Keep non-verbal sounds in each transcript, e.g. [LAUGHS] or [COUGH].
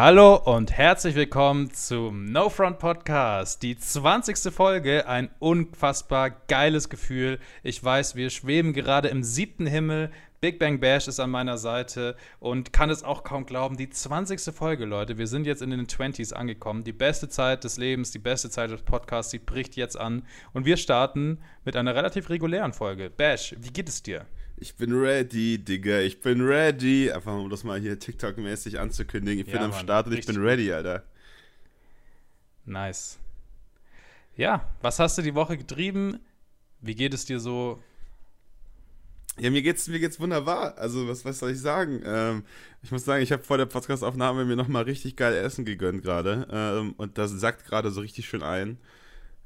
Hallo und herzlich willkommen zum No Front Podcast. Die 20. Folge, ein unfassbar geiles Gefühl. Ich weiß, wir schweben gerade im siebten Himmel. Big Bang Bash ist an meiner Seite und kann es auch kaum glauben. Die 20. Folge, Leute. Wir sind jetzt in den 20s angekommen. Die beste Zeit des Lebens, die beste Zeit des Podcasts, die bricht jetzt an. Und wir starten mit einer relativ regulären Folge. Bash, wie geht es dir? Ich bin ready, Digga. Ich bin ready. Einfach um das mal hier TikTok-mäßig anzukündigen. Ich ja, bin am Mann, Start und ich bin ready, Alter. Nice. Ja, was hast du die Woche getrieben? Wie geht es dir so? Ja, mir geht's, mir geht's wunderbar. Also, was, was soll ich sagen? Ähm, ich muss sagen, ich habe vor der Podcast-Aufnahme mir nochmal richtig geil Essen gegönnt gerade. Ähm, und das sackt gerade so richtig schön ein.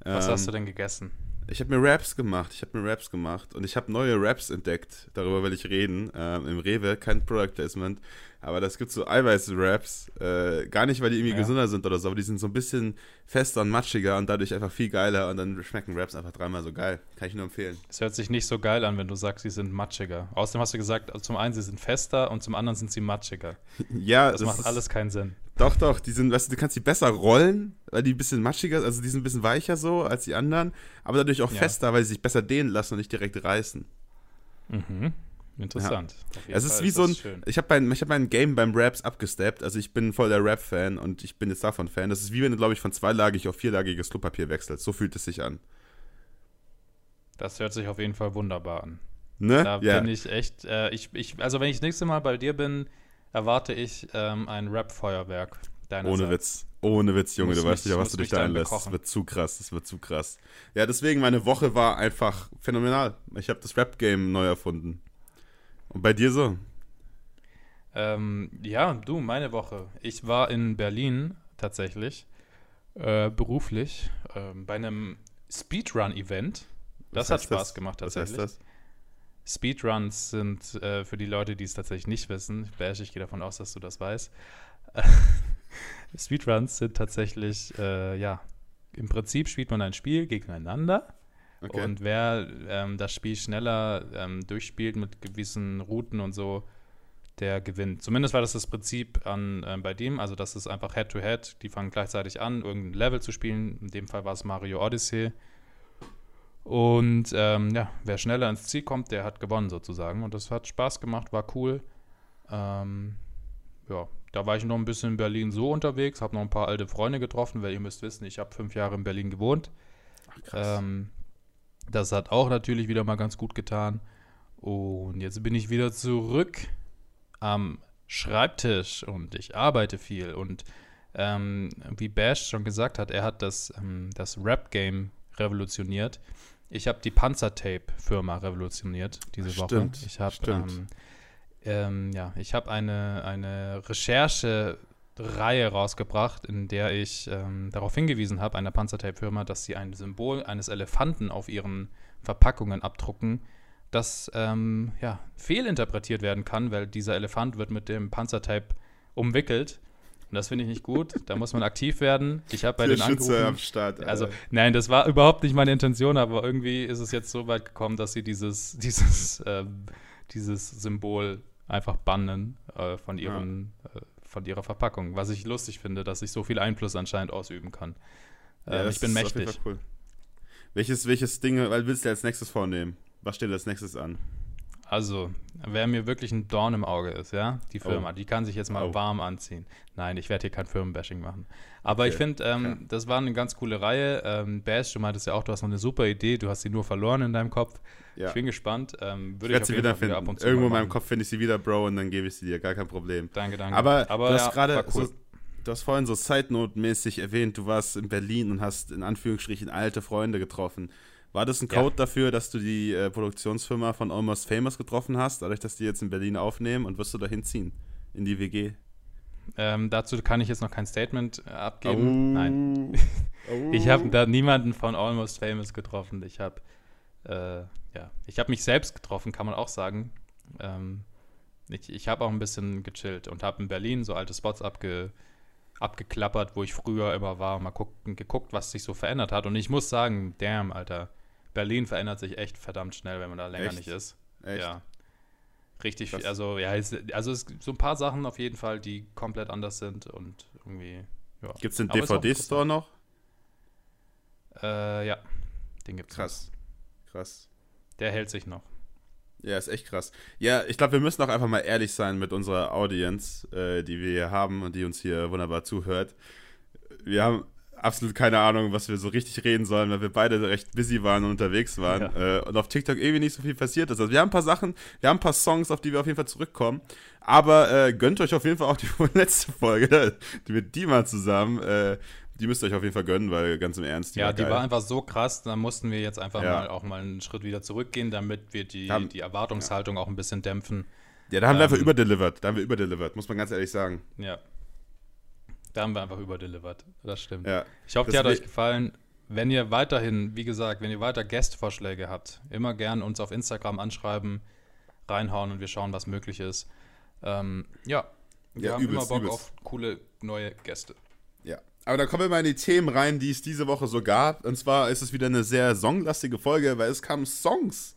Was hast du ähm, denn gegessen? Ich habe mir Raps gemacht. Ich habe mir Raps gemacht und ich habe neue Raps entdeckt. Darüber will ich reden. Ähm, Im Rewe, kein Product Placement. Aber das gibt so Eiweiß-Raps. Äh, gar nicht, weil die irgendwie ja. gesünder sind oder so, aber die sind so ein bisschen fester und matschiger und dadurch einfach viel geiler und dann schmecken Raps einfach dreimal so geil. Kann ich nur empfehlen. Es hört sich nicht so geil an, wenn du sagst, sie sind matschiger. Außerdem hast du gesagt, zum einen sie sind fester und zum anderen sind sie matschiger. [LAUGHS] ja, das, das macht alles keinen Sinn. Doch, doch, die sind, weißt du, du kannst die besser rollen, weil die ein bisschen matschiger, also die sind ein bisschen weicher so als die anderen, aber dadurch auch ja. fester, weil sie sich besser dehnen lassen und nicht direkt reißen. Mhm. Interessant. Ja. Es ist Fall wie ist so ein. Schön. Ich habe mein, hab mein Game beim Raps abgesteppt. Also ich bin voll der Rap-Fan und ich bin jetzt davon Fan. Das ist wie wenn du, glaube ich, von zweilagig auf vierlagiges Klopapier wechselst. So fühlt es sich an. Das hört sich auf jeden Fall wunderbar an. Ne? Da ja. bin ich echt. Äh, ich, ich, also wenn ich das nächste Mal bei dir bin, erwarte ich ähm, ein Rap-Feuerwerk. Ohne Witz. Ohne Witz, Junge, du weißt nicht, was du dich da einlässt. Das wird zu krass, das wird zu krass. Ja, deswegen, meine Woche war einfach phänomenal. Ich habe das Rap-Game neu erfunden. Und bei dir so? Ähm, ja, du, meine Woche. Ich war in Berlin tatsächlich, äh, beruflich, äh, bei einem Speedrun-Event. Das hat Spaß das? gemacht tatsächlich. Was heißt das? Speedruns sind äh, für die Leute, die es tatsächlich nicht wissen, Bash, ich gehe davon aus, dass du das weißt. [LAUGHS] Speedruns sind tatsächlich, äh, ja, im Prinzip spielt man ein Spiel gegeneinander Okay. Und wer ähm, das Spiel schneller ähm, durchspielt mit gewissen Routen und so, der gewinnt. Zumindest war das das Prinzip an, äh, bei dem, also das ist einfach Head-to-Head, -head. die fangen gleichzeitig an, irgendein Level zu spielen. In dem Fall war es Mario Odyssey. Und ähm, ja, wer schneller ins Ziel kommt, der hat gewonnen sozusagen. Und das hat Spaß gemacht, war cool. Ähm, ja, da war ich noch ein bisschen in Berlin so unterwegs, habe noch ein paar alte Freunde getroffen, weil ihr müsst wissen, ich habe fünf Jahre in Berlin gewohnt. Ach, ähm, das hat auch natürlich wieder mal ganz gut getan. Und jetzt bin ich wieder zurück am Schreibtisch und ich arbeite viel. Und ähm, wie Bash schon gesagt hat, er hat das, ähm, das Rap-Game revolutioniert. Ich habe die Panzertape-Firma revolutioniert diese Woche. Stimmt, ich habe ähm, ähm, ja, ich habe eine, eine Recherche Reihe rausgebracht, in der ich ähm, darauf hingewiesen habe, einer Panzertape-Firma, dass sie ein Symbol eines Elefanten auf ihren Verpackungen abdrucken, das ähm, ja, fehlinterpretiert werden kann, weil dieser Elefant wird mit dem Panzertape umwickelt. Und das finde ich nicht gut. Da muss man aktiv werden. Ich habe bei den Schütze am Start. Alter. Also, nein, das war überhaupt nicht meine Intention, aber irgendwie ist es jetzt so weit gekommen, dass sie dieses, [LAUGHS] dieses, äh, dieses Symbol einfach bannen äh, von ihren ja. Von ihrer Verpackung. Was ich lustig finde, dass ich so viel Einfluss anscheinend ausüben kann. Ja, ähm, ich bin mächtig. Cool. Welches, welches Ding weil willst du als nächstes vornehmen? Was steht als nächstes an? Also, wer mir wirklich ein Dorn im Auge ist, ja, die oh. Firma, oh. die kann sich jetzt mal oh. warm anziehen. Nein, ich werde hier kein Firmenbashing machen. Aber okay. ich finde, ähm, ja. das war eine ganz coole Reihe. Ähm, Bash, du meintest ja auch, du hast noch eine super Idee, du hast sie nur verloren in deinem Kopf. Ja. Ich bin gespannt. Ähm, würde ich, ich sie wieder finden. Zu Irgendwo in meinem Kopf finde ich sie wieder, Bro, und dann gebe ich sie dir, gar kein Problem. Danke, danke. Aber, Aber du hast ja, gerade cool. so, du hast vorhin so Side-Note-mäßig erwähnt, du warst in Berlin und hast in Anführungsstrichen alte Freunde getroffen. War das ein Code ja. dafür, dass du die äh, Produktionsfirma von Almost Famous getroffen hast, dadurch, dass die jetzt in Berlin aufnehmen und wirst du da hinziehen? In die WG? Ähm, dazu kann ich jetzt noch kein Statement äh, abgeben. Oh. Nein. Oh. [LAUGHS] Ich habe da niemanden von Almost Famous getroffen. Ich habe äh, ja, ich habe mich selbst getroffen, kann man auch sagen. Ähm, ich ich habe auch ein bisschen gechillt und habe in Berlin so alte Spots abge, abgeklappert, wo ich früher immer war und mal guck, geguckt, was sich so verändert hat. Und ich muss sagen, damn, Alter, Berlin verändert sich echt verdammt schnell, wenn man da länger echt? nicht ist. Echt? Ja. Richtig, viel, also ja, es, also es gibt so ein paar Sachen auf jeden Fall, die komplett anders sind und irgendwie, ja. Gibt es den DVD-Store noch? Äh, ja, den gibt's. Krass, noch. krass. Der hält sich noch. Ja, ist echt krass. Ja, ich glaube, wir müssen auch einfach mal ehrlich sein mit unserer Audience, äh, die wir hier haben und die uns hier wunderbar zuhört. Wir haben absolut keine Ahnung, was wir so richtig reden sollen, weil wir beide recht busy waren und unterwegs waren ja. äh, und auf TikTok irgendwie nicht so viel passiert ist. Also wir haben ein paar Sachen, wir haben ein paar Songs, auf die wir auf jeden Fall zurückkommen, aber äh, gönnt euch auf jeden Fall auch die [LAUGHS] letzte Folge, die mit Dima zusammen. Äh, die müsst ihr euch auf jeden Fall gönnen, weil ganz im Ernst. Die ja, war die war einfach so krass, da mussten wir jetzt einfach ja. mal auch mal einen Schritt wieder zurückgehen, damit wir die, haben, die Erwartungshaltung ja. auch ein bisschen dämpfen. Ja, da haben ähm, wir einfach überdelivert. Da haben wir überdelivert, muss man ganz ehrlich sagen. Ja. Da haben wir einfach überdelivert. Das stimmt. Ja. Ich hoffe, die hat euch gefallen. Wenn ihr weiterhin, wie gesagt, wenn ihr weiter Gastvorschläge habt, immer gern uns auf Instagram anschreiben, reinhauen und wir schauen, was möglich ist. Ähm, ja, wir ja, haben übelst, immer Bock übelst. auf coole neue Gäste. Ja, aber dann kommen wir mal in die Themen rein, die es diese Woche so gab. Und zwar ist es wieder eine sehr songlastige Folge, weil es kamen Songs.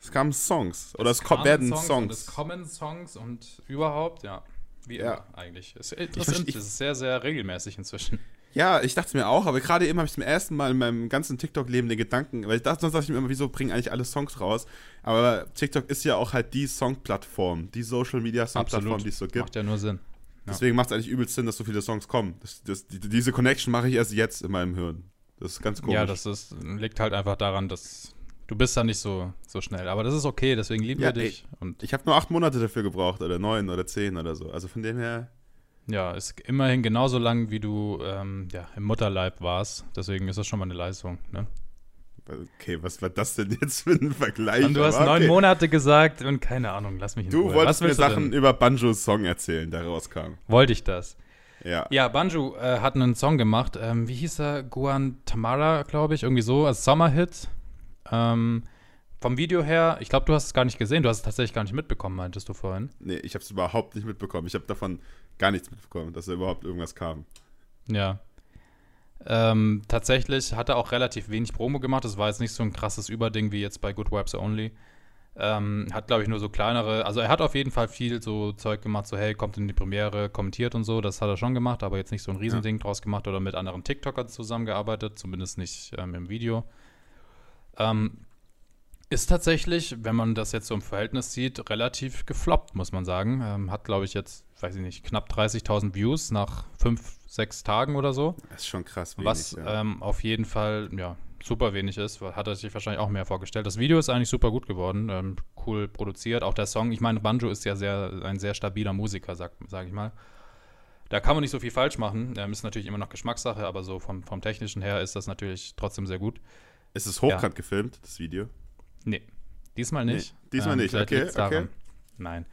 Es kamen Songs. Oder es, es werden Songs. Songs. Es kommen Songs und überhaupt, ja. Wie ja. immer eigentlich. Es ist interessant, es ist sehr, sehr regelmäßig inzwischen. Ja, ich dachte mir auch, aber gerade eben habe ich zum ersten Mal in meinem ganzen TikTok-Leben den Gedanken, weil ich dachte, sonst dachte ich mir immer, wieso bringen eigentlich alle Songs raus? Aber TikTok ist ja auch halt die Song-Plattform, die Social-Media-Song-Plattform, die es so gibt. Macht ja nur Sinn. Ja. Deswegen macht es eigentlich übelst Sinn, dass so viele Songs kommen. Das, das, die, diese Connection mache ich erst jetzt in meinem Hirn. Das ist ganz komisch. Ja, das ist, liegt halt einfach daran, dass Du bist da nicht so, so schnell. Aber das ist okay, deswegen lieben ja, wir dich. Ey, und ich habe nur acht Monate dafür gebraucht, oder neun oder zehn oder so. Also von dem her. Ja, ist immerhin genauso lang, wie du ähm, ja, im Mutterleib warst. Deswegen ist das schon mal eine Leistung. Ne? Okay, was war das denn jetzt für ein Vergleich? Und du hast okay. neun Monate gesagt und keine Ahnung, lass mich in Du Ruhe. wolltest mir Sachen über Banjos Song erzählen, der rauskam. Wollte ich das. Ja. Ja, Banjo äh, hat einen Song gemacht. Ähm, wie hieß er? Guan Tamara, glaube ich, irgendwie so, als Sommerhit. Ähm, vom Video her, ich glaube, du hast es gar nicht gesehen. Du hast es tatsächlich gar nicht mitbekommen, meintest du vorhin. Nee, ich habe es überhaupt nicht mitbekommen. Ich habe davon gar nichts mitbekommen, dass da überhaupt irgendwas kam. Ja. Ähm, tatsächlich hat er auch relativ wenig Promo gemacht. Das war jetzt nicht so ein krasses Überding wie jetzt bei Good Vibes Only. Ähm, hat, glaube ich, nur so kleinere. Also, er hat auf jeden Fall viel so Zeug gemacht, so, hey, kommt in die Premiere, kommentiert und so. Das hat er schon gemacht, aber jetzt nicht so ein Riesending ja. draus gemacht oder mit anderen TikTokern zusammengearbeitet, zumindest nicht ähm, im Video. Ähm, ist tatsächlich, wenn man das jetzt so im Verhältnis sieht, relativ gefloppt, muss man sagen. Ähm, hat, glaube ich, jetzt, weiß ich nicht, knapp 30.000 Views nach fünf, sechs Tagen oder so. Das ist schon krass wenig, Was ja. ähm, auf jeden Fall, ja, super wenig ist. Hat er sich wahrscheinlich auch mehr vorgestellt. Das Video ist eigentlich super gut geworden, ähm, cool produziert. Auch der Song, ich meine, Banjo ist ja sehr, ein sehr stabiler Musiker, sag, sag ich mal. Da kann man nicht so viel falsch machen. Ähm, ist natürlich immer noch Geschmackssache, aber so vom, vom Technischen her ist das natürlich trotzdem sehr gut. Ist es hochkant ja. gefilmt, das Video? Nee, diesmal nicht. Nee, diesmal ähm, nicht, okay, okay. Nein.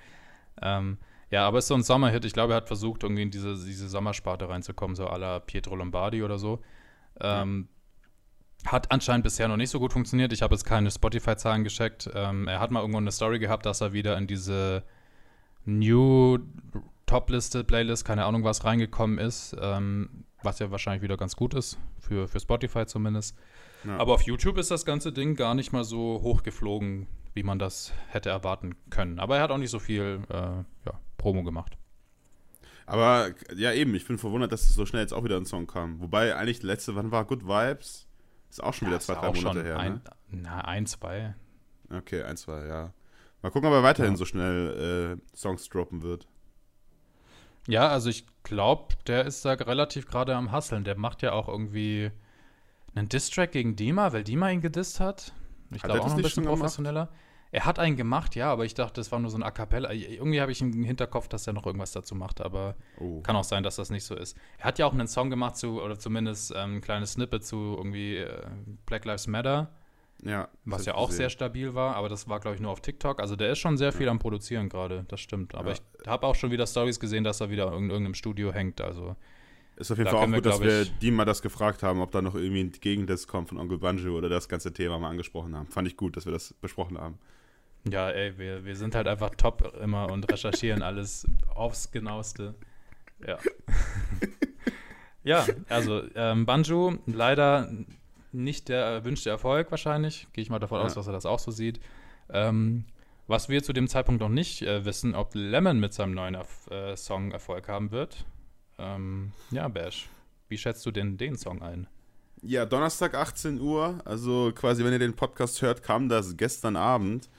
Ähm, ja, aber es ist so ein Sommerhit. Ich glaube, er hat versucht, irgendwie in diese, diese Sommersparte reinzukommen, so à la Pietro Lombardi oder so. Ähm, ja. Hat anscheinend bisher noch nicht so gut funktioniert. Ich habe jetzt keine Spotify-Zahlen gecheckt. Ähm, er hat mal irgendwo eine Story gehabt, dass er wieder in diese New Top-Liste, Playlist, keine Ahnung was, reingekommen ist. Ähm, was ja wahrscheinlich wieder ganz gut ist, für, für Spotify zumindest. Ja. Aber auf YouTube ist das ganze Ding gar nicht mal so hochgeflogen, wie man das hätte erwarten können. Aber er hat auch nicht so viel äh, ja, Promo gemacht. Aber ja, eben, ich bin verwundert, dass es so schnell jetzt auch wieder ein Song kam. Wobei eigentlich letzte, wann war Good Vibes? Ist auch schon ja, wieder zwei, drei Monate her. Ein, ne? Na, ein, zwei. Okay, ein, zwei, ja. Mal gucken, ob er weiterhin ja. so schnell äh, Songs droppen wird. Ja, also ich glaube, der ist da relativ gerade am Hasseln. Der macht ja auch irgendwie einen Distrack gegen Dima, weil Dima ihn gedisst hat. Ich glaube auch noch ein bisschen professioneller. Er hat einen gemacht, ja, aber ich dachte, das war nur so ein A Cappella. Irgendwie habe ich im Hinterkopf, dass er noch irgendwas dazu macht, aber oh. kann auch sein, dass das nicht so ist. Er hat ja auch einen Song gemacht zu, oder zumindest ähm, ein kleines Snippet zu irgendwie äh, Black Lives Matter. Ja. Was ja auch gesehen. sehr stabil war, aber das war, glaube ich, nur auf TikTok. Also der ist schon sehr viel ja. am Produzieren gerade, das stimmt. Aber ja. ich habe auch schon wieder Stories gesehen, dass er wieder in irgendeinem Studio hängt. Also ist auf jeden da Fall auch gut, wir, dass wir die mal das gefragt haben, ob da noch irgendwie ein Gegendiss kommt von Onkel Banjo oder das ganze Thema mal angesprochen haben. Fand ich gut, dass wir das besprochen haben. Ja, ey, wir, wir sind halt einfach top immer und recherchieren [LAUGHS] alles aufs Genaueste. Ja. [LAUGHS] ja, also ähm, Banjo leider nicht der erwünschte Erfolg wahrscheinlich. Gehe ich mal davon ja. aus, dass er das auch so sieht. Ähm, Was wir zu dem Zeitpunkt noch nicht äh, wissen, ob Lemon mit seinem neuen Erf äh, Song Erfolg haben wird. Ähm, ja, Bash, wie schätzt du denn den Song ein? Ja, Donnerstag 18 Uhr, also quasi, wenn ihr den Podcast hört, kam das gestern Abend.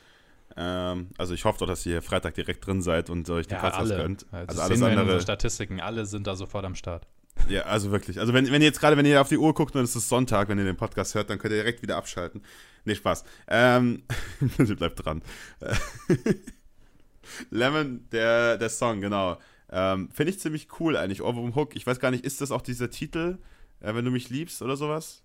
Ähm, also ich hoffe doch, dass ihr Freitag direkt drin seid und euch die ja, Podcast alle. gönnt. Also, also alles andere. Statistiken, alle sind da sofort am Start. Ja, also wirklich. Also wenn, wenn ihr jetzt gerade, wenn ihr auf die Uhr guckt und es ist Sonntag, wenn ihr den Podcast hört, dann könnt ihr direkt wieder abschalten. Nee, Spaß. Ähm, [LAUGHS] bleibt dran. [LAUGHS] Lemon, der, der Song, genau. Ähm, Finde ich ziemlich cool eigentlich. Ohrwurm Hook. Ich weiß gar nicht, ist das auch dieser Titel, äh, wenn du mich liebst oder sowas?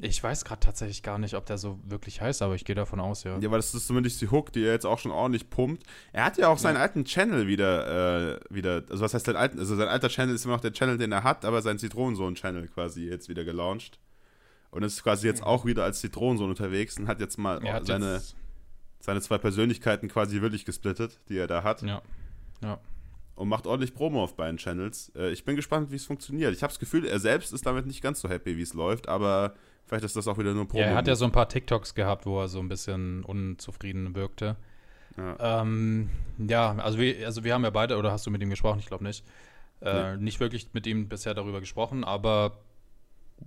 Ich weiß gerade tatsächlich gar nicht, ob der so wirklich heißt, aber ich gehe davon aus, ja. Ja, weil das ist zumindest die Hook, die er jetzt auch schon ordentlich pumpt. Er hat ja auch seinen ja. alten Channel wieder, äh, wieder, also was heißt sein alten, also sein alter Channel ist immer noch der Channel, den er hat, aber sein Zitronensohn-Channel quasi jetzt wieder gelauncht. Und ist quasi jetzt auch wieder als Zitronensohn unterwegs und hat jetzt mal hat seine, jetzt seine zwei Persönlichkeiten quasi wirklich gesplittet, die er da hat. Ja. Ja. Und macht ordentlich Promo auf beiden Channels. Äh, ich bin gespannt, wie es funktioniert. Ich habe das Gefühl, er selbst ist damit nicht ganz so happy, wie es läuft, aber Vielleicht ist das auch wieder nur Promo. Ja, er hat ja so ein paar TikToks gehabt, wo er so ein bisschen unzufrieden wirkte. Ja, ähm, ja also, wir, also wir haben ja beide, oder hast du mit ihm gesprochen? Ich glaube nicht. Äh, nee. Nicht wirklich mit ihm bisher darüber gesprochen, aber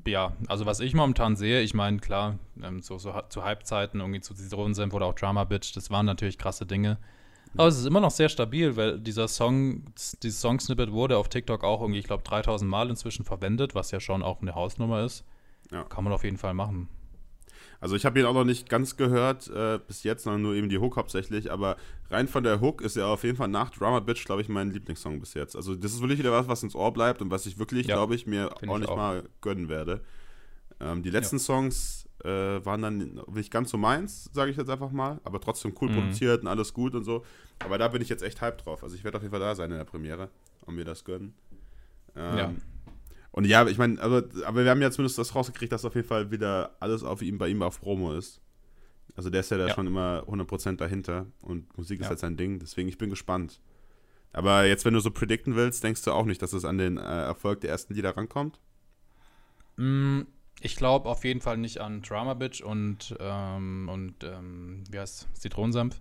ja, also was ich momentan sehe, ich meine, klar, ähm, so, so zu Halbzeiten, irgendwie zu Zitronensenf oder auch Drama Bitch, das waren natürlich krasse Dinge. Aber es ist immer noch sehr stabil, weil dieser Song, dieses Song-Snippet wurde auf TikTok auch irgendwie, ich glaube, 3000 Mal inzwischen verwendet, was ja schon auch eine Hausnummer ist. Ja. Kann man auf jeden Fall machen. Also ich habe ihn auch noch nicht ganz gehört äh, bis jetzt, sondern nur eben die Hook hauptsächlich. Aber rein von der Hook ist er auf jeden Fall nach Drama Bitch, glaube ich, mein Lieblingssong bis jetzt. Also das ist wirklich wieder was, was ins Ohr bleibt und was ich wirklich, ja, glaube ich, mir auch nicht auch. mal gönnen werde. Ähm, die letzten ja. Songs äh, waren dann nicht ganz so meins, sage ich jetzt einfach mal. Aber trotzdem cool mhm. produziert und alles gut und so. Aber da bin ich jetzt echt hype drauf. Also ich werde auf jeden Fall da sein in der Premiere und mir das gönnen. Ähm, ja. Und ja, ich meine, aber, aber wir haben ja zumindest das rausgekriegt, dass auf jeden Fall wieder alles auf ihm, bei ihm auf Promo ist. Also der ist ja da ja. schon immer 100% dahinter und Musik ist ja. halt sein Ding, deswegen ich bin gespannt. Aber jetzt, wenn du so predikten willst, denkst du auch nicht, dass es an den äh, Erfolg der ersten Lieder rankommt? Mm, ich glaube auf jeden Fall nicht an Drama Bitch und, ähm, und ähm, wie heißt Zitronensampf.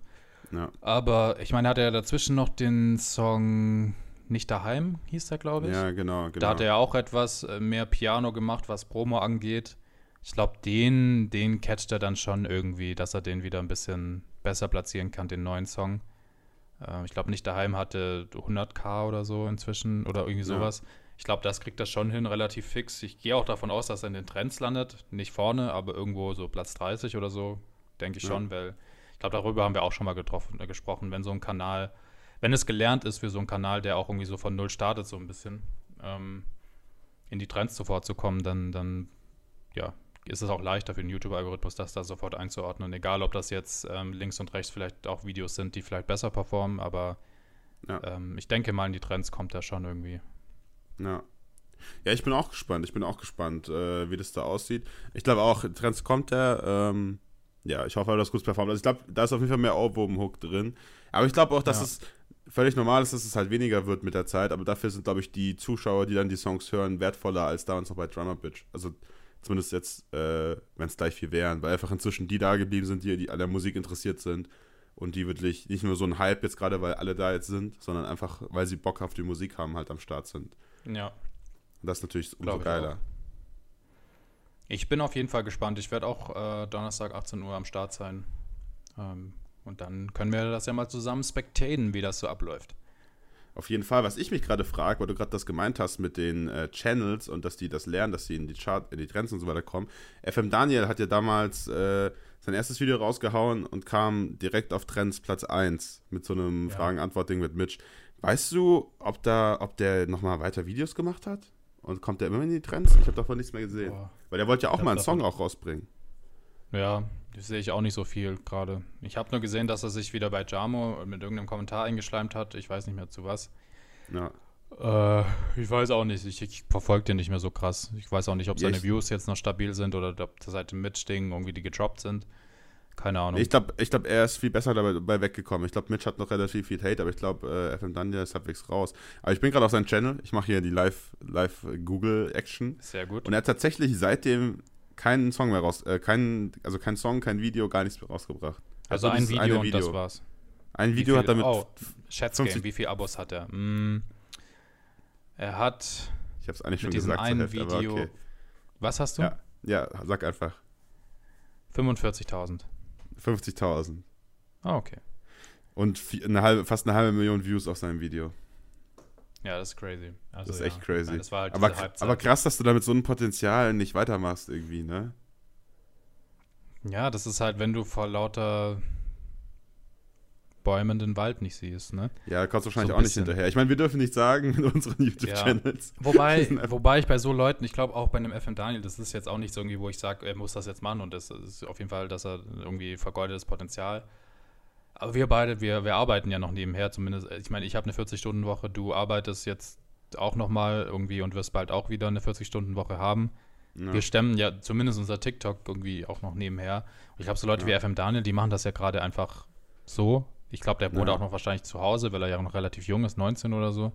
Ja. Aber ich meine, hat er dazwischen noch den Song nicht daheim hieß der, glaube ich. Ja, genau, genau. Da hat er auch etwas äh, mehr Piano gemacht, was Promo angeht. Ich glaube, den, den catcht er dann schon irgendwie, dass er den wieder ein bisschen besser platzieren kann, den neuen Song. Äh, ich glaube, nicht daheim hatte 100k oder so inzwischen oder irgendwie sowas. Ja. Ich glaube, das kriegt er schon hin, relativ fix. Ich gehe auch davon aus, dass er in den Trends landet. Nicht vorne, aber irgendwo so Platz 30 oder so, denke ich ja. schon, weil ich glaube, darüber haben wir auch schon mal getroffen, äh, gesprochen, wenn so ein Kanal wenn es gelernt ist für so einen Kanal, der auch irgendwie so von null startet, so ein bisschen, ähm, in die Trends sofort zu kommen, dann, dann ja, ist es auch leichter für den YouTube-Algorithmus, das da sofort einzuordnen. Egal, ob das jetzt ähm, links und rechts vielleicht auch Videos sind, die vielleicht besser performen, aber ja. ähm, ich denke mal, in die Trends kommt er schon irgendwie. Ja. Ja, ich bin auch gespannt. Ich bin auch gespannt, äh, wie das da aussieht. Ich glaube auch, Trends kommt er. Ähm, ja, ich hoffe, dass gut performt. Also ich glaube, da ist auf jeden Fall mehr Ohrwurm-Hook drin. Aber ich glaube auch, dass ja. es völlig normal ist, dass es halt weniger wird mit der Zeit, aber dafür sind, glaube ich, die Zuschauer, die dann die Songs hören, wertvoller als da und noch bei Drummer Bitch. Also zumindest jetzt, äh, wenn es gleich viel wären, weil einfach inzwischen die da geblieben sind, die, die an der Musik interessiert sind und die wirklich nicht nur so ein Hype jetzt gerade, weil alle da jetzt sind, sondern einfach, weil sie Bock auf die Musik haben, halt am Start sind. Ja. Und das ist natürlich umso ich geiler. Ich, ich, bin auf jeden Fall gespannt. Ich werde auch äh, Donnerstag 18 Uhr am Start sein. Ähm, und dann können wir das ja mal zusammen spectaten, wie das so abläuft. Auf jeden Fall, was ich mich gerade frage, weil du gerade das gemeint hast mit den äh, Channels und dass die das lernen, dass sie in die Chart, in die Trends und so weiter kommen. FM Daniel hat ja damals äh, sein erstes Video rausgehauen und kam direkt auf Trends Platz 1 mit so einem ja. Fragen-Antwort-Ding mit Mitch. Weißt du, ob da, ob der nochmal weiter Videos gemacht hat? Und kommt der immer in die Trends? Ich habe davon nichts mehr gesehen. Boah. Weil der wollte ja auch mal einen Song auch rausbringen. Ja, das sehe ich auch nicht so viel gerade. Ich habe nur gesehen, dass er sich wieder bei Jamo mit irgendeinem Kommentar eingeschleimt hat. Ich weiß nicht mehr zu was. Ja. Äh, ich weiß auch nicht. Ich, ich verfolge den nicht mehr so krass. Ich weiß auch nicht, ob seine ja, Views jetzt noch stabil sind oder ob seit dem Mitch-Ding irgendwie die gedroppt sind. Keine Ahnung. Ich glaube, ich glaub, er ist viel besser dabei weggekommen. Ich glaube, Mitch hat noch relativ viel Hate, aber ich glaube, äh, FM Danja ist halbwegs raus. Aber ich bin gerade auf seinem Channel. Ich mache hier die Live-Google-Action. Live Sehr gut. Und er hat tatsächlich seitdem keinen Song mehr raus, äh, kein, also kein Song, kein Video, gar nichts mehr rausgebracht. Also, also ein Video, Video und das war's. Ein Video viel, hat damit. Oh, Schätzgame, wie viele Abos hat er? Mm, er hat. Ich habe es eigentlich schon gesagt. einen Hälfte, Video. Okay. Was hast du? Ja, ja, sag einfach. 45.000. 50.000. Ah, okay. Und eine halbe, fast eine halbe Million Views auf seinem Video. Ja, das ist crazy. Also, Das ist ja. echt crazy. Ja, war halt Aber, aber krass, dass du damit so ein Potenzial nicht weitermachst irgendwie, ne? Ja, das ist halt, wenn du vor lauter Bäumen den Wald nicht siehst, ne? Ja, kommst wahrscheinlich So auch nicht hinterher. Ich meine, wir dürfen nicht sagen in unseren YouTube-Channels. Wobei, sind einfach- wobei ich bei so Leuten, ich glaube auch bei einem FM Daniel, das ist jetzt auch nicht so irgendwie, wo ich sage, er muss das jetzt machen und das ist auf jeden Fall, dass er irgendwie vergeudetes Potenzial. Aber wir beide, wir, wir arbeiten ja noch nebenher, zumindest. Ich meine, ich habe eine 40-Stunden-Woche, du arbeitest jetzt auch nochmal irgendwie und wirst bald auch wieder eine 40-Stunden-Woche haben. Ja. Wir stemmen ja zumindest unser TikTok irgendwie auch noch nebenher. Und ich glaube, so Leute Ja. wie FM Daniel, die machen das ja gerade einfach so. Ich glaube, der wohnt Ja. auch noch wahrscheinlich zu Hause, weil er ja noch relativ jung ist, 19 oder so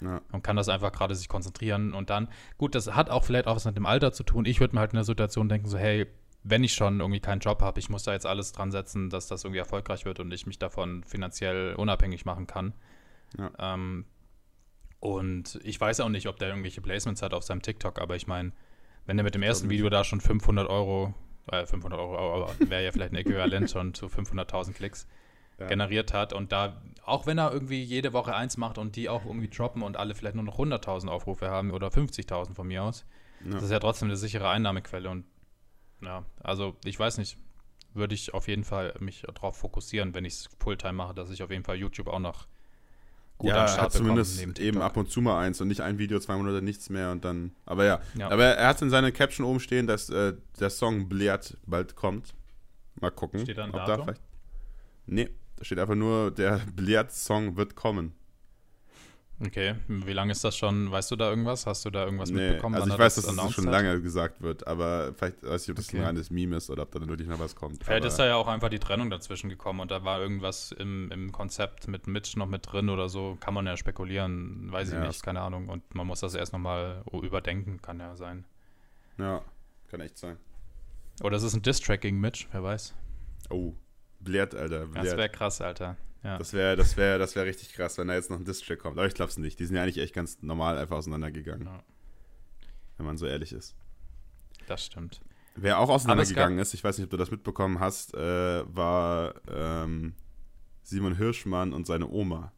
Ja. und kann das einfach gerade sich konzentrieren und dann, gut, das hat auch vielleicht auch was mit dem Alter zu tun. Ich würde mir halt in der Situation denken, so, hey, wenn ich schon irgendwie keinen Job habe, ich muss da jetzt alles dran setzen, dass das irgendwie erfolgreich wird und ich mich davon finanziell unabhängig machen kann. Ja. Ähm, und ich weiß auch nicht, ob der irgendwelche Placements hat auf seinem TikTok, aber ich meine, wenn er mit dem ersten. Video da schon 500 Euro, äh, 500 Euro, aber wäre ja vielleicht ein Äquivalent schon zu 500.000 Klicks, Ja. generiert hat und da, auch wenn er irgendwie jede Woche eins macht und die auch irgendwie droppen und alle vielleicht nur noch 100.000 Aufrufe haben oder 50.000 von mir aus, Ja. das ist ja trotzdem eine sichere Einnahmequelle und ja, also ich weiß nicht, würde ich auf jeden Fall mich darauf fokussieren, wenn ich es Fulltime mache, dass ich auf jeden Fall YouTube auch noch gut ja, er hat zumindest eben ab und zu mal eins und nicht ein Video, zwei Monate nichts mehr und dann. Aber ja. Ja. Aber er hat in seiner Caption oben stehen, dass äh, der Song Bliat bald kommt. Mal gucken. Steht da ein ob Datum? vielleicht. Nee, da steht einfach nur, der Bliat-Song wird kommen. Okay, wie lange ist das schon? Weißt du da irgendwas? Hast du da irgendwas Nee, mitbekommen? also ich weiß, dass das schon lange gesagt wird, aber vielleicht weiß ich, ob das Okay. ein reines Meme ist oder ob da wirklich noch was kommt. Vielleicht aber, ist da ja auch einfach die Trennung dazwischen gekommen und da war irgendwas im, im Konzept mit Mitch noch mit drin oder so. Kann man ja spekulieren, weiß ich Ja, nicht, keine Ahnung. Und man muss das erst nochmal überdenken, kann ja sein. Ja, kann echt sein. Oder es ist ein Diss-Track gegen Mitch, wer weiß. Oh, Bliat, Alter. Das Bliat. wäre krass, Alter. Ja. Das wäre das wär, das wär richtig krass, wenn da jetzt noch ein Distrack kommt. Aber ich glaube es nicht. Die sind ja eigentlich echt ganz normal einfach auseinandergegangen, Ja. wenn man so ehrlich ist. Das stimmt. Wer auch auseinandergegangen ist, ich weiß nicht, ob du das mitbekommen hast, äh, war ähm, Simon Hirschmann und seine Oma.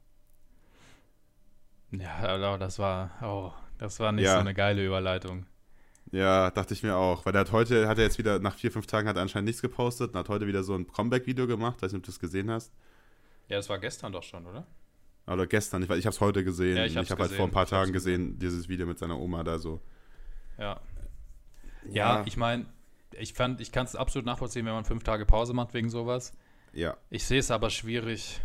Ja, aber das war, oh, das war nicht Ja. so eine geile Überleitung. Ja, dachte ich mir auch. Weil der hat heute, hat er jetzt wieder, nach vier, fünf Tagen hat er anscheinend nichts gepostet und hat heute wieder so ein Comeback-Video gemacht. Weiß nicht, ob du das gesehen hast. Ja, das war gestern doch schon, oder? Oder gestern, ich, ich habe es heute gesehen. Ja, ich habe halt vor ein paar Tagen gesehen, dieses Video mit seiner Oma da so. Ja. Ja, ich meine, ich fand, ich kann es absolut nachvollziehen, wenn man fünf Tage Pause macht wegen sowas. ja, Ich sehe es aber schwierig,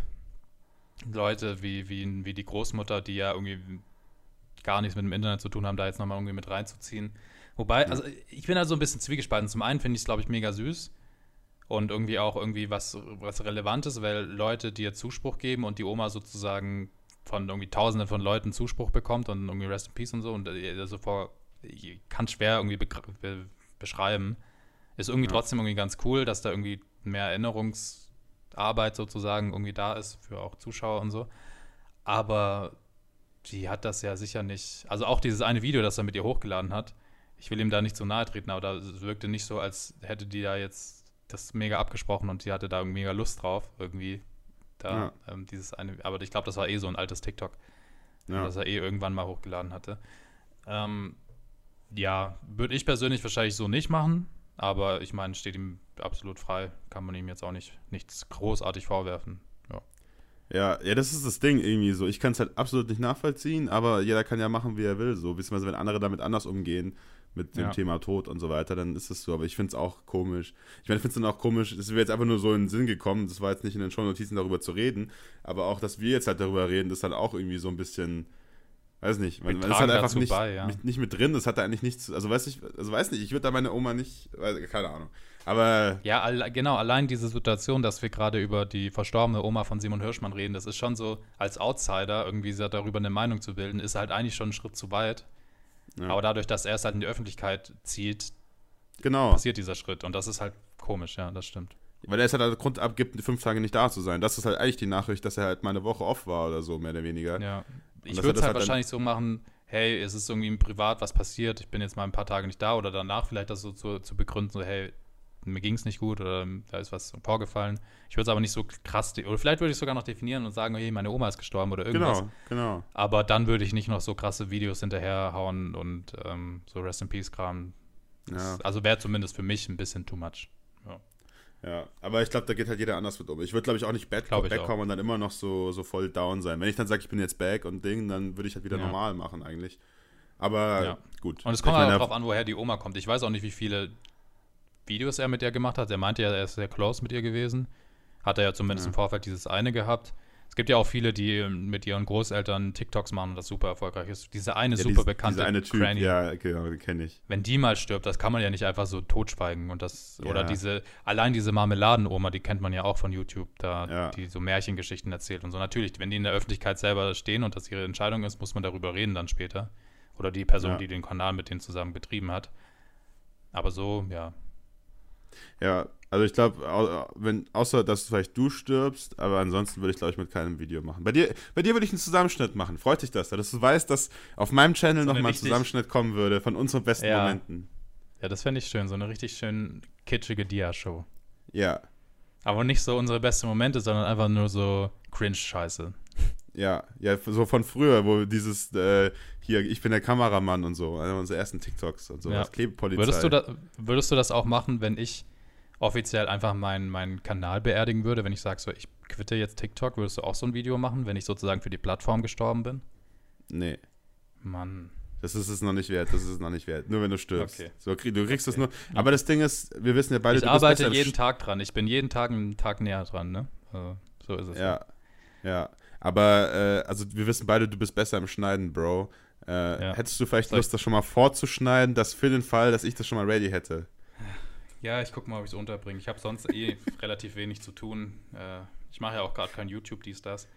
Leute wie, wie, wie die Großmutter, die ja irgendwie gar nichts mit dem Internet zu tun haben, da jetzt nochmal irgendwie mit reinzuziehen. Wobei, also ich bin da so ein bisschen zwiegespalten. Zum einen finde ich es, glaube ich, mega süß und irgendwie auch irgendwie was, was Relevantes, weil Leute dir Zuspruch geben und die Oma sozusagen von irgendwie Tausenden von Leuten Zuspruch bekommt und irgendwie Rest in Peace und so und also vor, ich kann schwer irgendwie be beschreiben. Ist irgendwie Ja. trotzdem irgendwie ganz cool, dass da irgendwie mehr Erinnerungsarbeit sozusagen irgendwie da ist für auch Zuschauer und so. Aber die hat das ja sicher nicht. Also auch dieses eine Video, das er mit ihr hochgeladen hat. Ich will ihm da nicht so nahe treten, aber da wirkte nicht so, als hätte die da jetzt das mega abgesprochen und sie hatte da mega Lust drauf, irgendwie. Da, Ja. ähm, dieses eine, aber ich glaube, das war eh so ein altes TikTok, ja. das er eh irgendwann mal hochgeladen hatte. Ähm, ja, würde ich persönlich wahrscheinlich so nicht machen, aber ich meine, steht ihm absolut frei, kann man ihm jetzt auch nicht nichts großartig vorwerfen. Ja. Ja, ja, das ist das Ding irgendwie so. Ich kann es halt absolut nicht nachvollziehen, aber jeder kann ja machen, wie er will. So, beziehungsweise wenn andere damit anders umgehen, mit dem Ja. Thema Tod und so weiter, dann ist es so. Aber ich finde es auch komisch. Ich meine, ich finde es dann auch komisch, es wäre jetzt einfach nur so in den Sinn gekommen, das war jetzt nicht in den Shownotizen darüber zu reden, aber auch, dass wir jetzt halt darüber reden, ist halt auch irgendwie so ein bisschen, weiß nicht, man, man ist halt einfach nicht, bei, ja. nicht, nicht mit drin, das hat da eigentlich nichts, also weiß ich, also weiß nicht, ich würde da meine Oma nicht, weiß, keine Ahnung. Aber Ja, alle, genau, allein diese Situation, dass wir gerade über die verstorbene Oma von Simon Hirschmann reden, das ist schon so, als Outsider irgendwie darüber eine Meinung zu bilden, ist halt eigentlich schon ein Schritt zu weit. Ja. Aber dadurch, dass er es halt in die Öffentlichkeit zieht, genau. passiert dieser Schritt. Und das ist halt komisch, ja, das stimmt. Weil er es halt Grund abgibt, fünf Tage nicht da zu sein. Das ist halt eigentlich die Nachricht, dass er halt mal eine Woche off war oder so, mehr oder weniger. Ja. Ich würde es halt, halt wahrscheinlich so machen, hey, es ist irgendwie privat was passiert, ich bin jetzt mal ein paar Tage nicht da oder danach vielleicht das so zu, zu begründen, so, hey, mir ging es nicht gut oder da ist was vorgefallen. Ich würde es aber nicht so krass, oder vielleicht würde ich sogar noch definieren und sagen, hey, meine Oma ist gestorben oder irgendwas. Genau, genau. Aber dann würde ich nicht noch so krasse Videos hinterherhauen und ähm, so Rest in Peace-Kram. Ja. Also wäre zumindest für mich ein bisschen too much. Ja. Ja, aber ich glaube, da geht halt jeder anders mit um. Ich würde, glaube ich, auch nicht bad backkommen und dann immer noch so, so voll down sein. Wenn ich dann sage, ich bin jetzt back und Ding, dann würde ich halt wieder ja. normal machen eigentlich. Aber ja. gut. Und es kommt halt auch drauf an, woher die Oma kommt. Ich weiß auch nicht, wie viele Videos er mit ihr gemacht hat. Er meinte ja, er ist sehr close mit ihr gewesen. Hat er ja zumindest ja. im Vorfeld dieses eine gehabt. Es gibt ja auch viele, die mit ihren Großeltern TikToks machen und das super erfolgreich ist. Diese eine ja, super diese, bekannte diese eine typ, Granny. Ja, genau, die kenne ich. Wenn die mal stirbt, das kann man ja nicht einfach so totschweigen. Und das, ja. oder diese, allein diese Marmeladenoma, die kennt man ja auch von YouTube, da, ja. die so Märchengeschichten erzählt und so. Natürlich, wenn die in der Öffentlichkeit selber stehen und das ihre Entscheidung ist, muss man darüber reden dann später. Oder die Person, die den Kanal mit denen zusammen betrieben hat. Aber so, ja, ja, also ich glaube, wenn, außer dass vielleicht du stirbst, aber ansonsten würde ich, glaube ich, mit keinem Video machen. Bei dir, bei dir würde ich einen Zusammenschnitt machen. Freut dich das, dass du weißt, dass auf meinem Channel so nochmal ein Zusammenschnitt kommen würde von unseren besten ja. Momenten. Ja, das fände ich schön. So eine richtig schön kitschige Dia-Show. Ja. Aber nicht so unsere besten Momente, sondern einfach nur so Cringe-Scheiße. Ja, ja, so von früher, wo dieses äh, hier, ich bin der Kameramann und so, einer unserer ersten TikToks und so, ja. Klebepolizei. Würdest du, da, würdest du das auch machen, wenn ich offiziell einfach meinen mein Kanal beerdigen würde, wenn ich sage, so, ich quitte jetzt TikTok, würdest du auch so ein Video machen, wenn ich sozusagen für die Plattform gestorben bin? Nee. Mann. Das ist es noch nicht wert, das ist es noch nicht wert. Nur wenn du stirbst. Okay. So, du kriegst es okay. nur. Aber das Ding ist, wir wissen ja beide, ich arbeite jeden Tag dran. Ich bin jeden Tag einen Tag näher dran, ne? Also, so ist es. Ja. Ja. Aber, äh, also wir wissen beide, du bist besser im Schneiden, Bro. Äh, ja. Hättest du vielleicht Lust, das schon mal vorzuschneiden, dass für den Fall, dass ich das schon mal ready hätte? Ja, ich gucke mal, ob ich es unterbringe. Ich habe sonst eh [LAUGHS] relativ wenig zu tun. Äh, ich mache ja auch gerade kein YouTube, dies, das.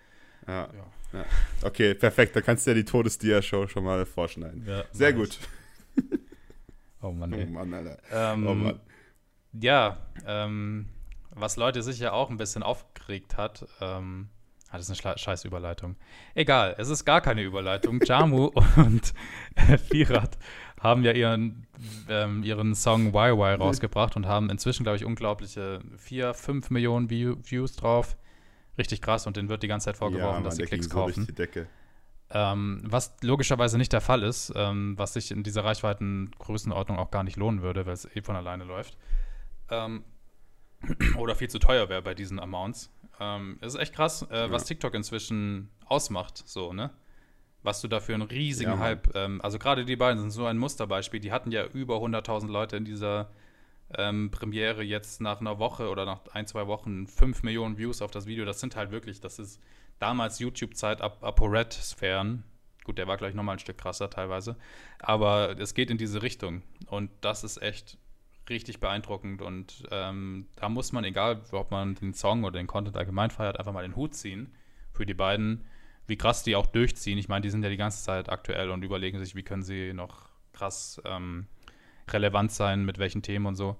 Ja. ja. Okay, perfekt. Da kannst du ja die Todesdia-Show schon mal vorschneiden. Ja, Sehr gut. [LAUGHS] Oh Mann, ey. Oh Mann, Alter. Ähm, oh Mann. Ja, ähm, was Leute sicher auch ein bisschen aufgeregt hat, ähm, Ah, das ist eine scheiß Überleitung. Egal, es ist gar keine Überleitung. Jamu [LAUGHS] und äh, Firat haben ja ihren, ähm, ihren Song YY rausgebracht und haben inzwischen, glaube ich, unglaubliche 4, 5 Millionen View Views drauf. Richtig krass und denen wird die ganze Zeit vorgeworfen, ja, Mann, dass sie Klicks kaufen. So ähm, was logischerweise nicht der Fall ist, ähm, was sich in dieser Reichweitengrößenordnung auch gar nicht lohnen würde, weil es eh von alleine läuft. Ähm, [CLEARS THROAT] oder viel zu teuer wäre bei diesen Amounts. Ähm, es ist echt krass, äh, ja. was TikTok inzwischen ausmacht, so, ne? Was du da für einen riesigen ja, Hype, ähm, also gerade die beiden sind so ein Musterbeispiel, die hatten ja über 100.000 Leute in dieser ähm, Premiere jetzt nach einer Woche oder nach ein, zwei Wochen 5 Millionen Views auf das Video. Das sind halt wirklich, das ist damals YouTube-Zeit ab ApoRed-Sphären. Gut, der war gleich nochmal ein Stück krasser teilweise. Aber es geht in diese Richtung. Und das ist echt richtig beeindruckend und ähm, da muss man, egal ob man den Song oder den Content allgemein feiert, einfach mal den Hut ziehen für die beiden, wie krass die auch durchziehen. Ich meine, die sind ja die ganze Zeit aktuell und überlegen sich, wie können sie noch krass ähm, relevant sein, mit welchen Themen und so.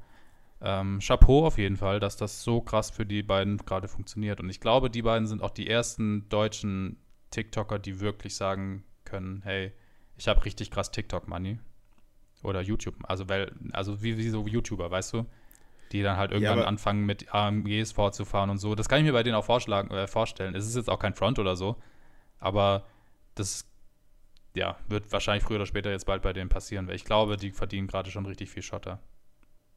Ähm, Chapeau auf jeden Fall, dass das so krass für die beiden gerade funktioniert. Und ich glaube, die beiden sind auch die ersten deutschen TikToker, die wirklich sagen können, hey, ich habe richtig krass TikTok-Money. Oder YouTube, also weil, also wie, wie so YouTuber, weißt du? Die dann halt irgendwann ja, anfangen mit AMGs vorzufahren und so. Das kann ich mir bei denen auch vorschlagen, äh, vorstellen. Es ist jetzt auch kein Front oder so, aber das ja, wird wahrscheinlich früher oder später jetzt bald bei denen passieren, weil ich glaube, die verdienen gerade schon richtig viel Schotter.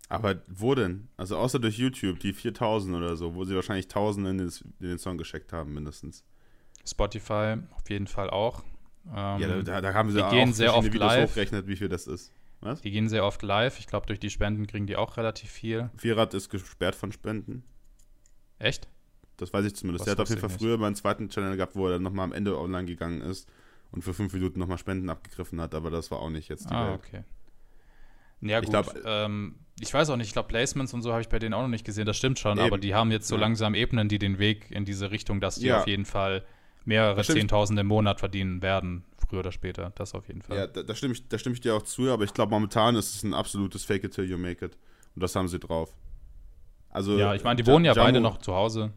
Aber wo denn? Also außer durch YouTube, die 4000 oder so, wo sie wahrscheinlich 1000 in den, in den Song gescheckt haben, mindestens. Spotify auf jeden Fall auch. Ähm, ja, da, da haben sie die auch gehen sehr oft Videos live. hochrechnet, wie viel das ist. Was? Die gehen sehr oft live. Ich glaube, durch die Spenden kriegen die auch relativ viel. Vierrad ist gesperrt von Spenden. Echt? Das weiß ich zumindest. Der hat auf jeden Fall früher mal einen zweiten Channel gehabt, wo er dann nochmal am Ende online gegangen ist und für fünf Minuten nochmal Spenden abgegriffen hat, aber das war auch nicht jetzt die ah, Welt. okay. Ja, gut. Ich, glaub, ähm, ich weiß auch nicht, ich glaube, Placements und so habe ich bei denen auch noch nicht gesehen, das stimmt schon, eben. aber die haben jetzt so ja. langsam Ebenen, die den Weg in diese Richtung, dass die ja. auf jeden Fall mehrere Zehntausend im Monat verdienen werden, früher oder später. Das auf jeden Fall. Ja, da, da, stimme, ich, da stimme ich dir auch zu, aber ich glaube, momentan ist es ein absolutes Fake it till you make it. Und das haben sie drauf. Also, ja, ich meine, die wohnen ja Jamu, beide noch zu Hause.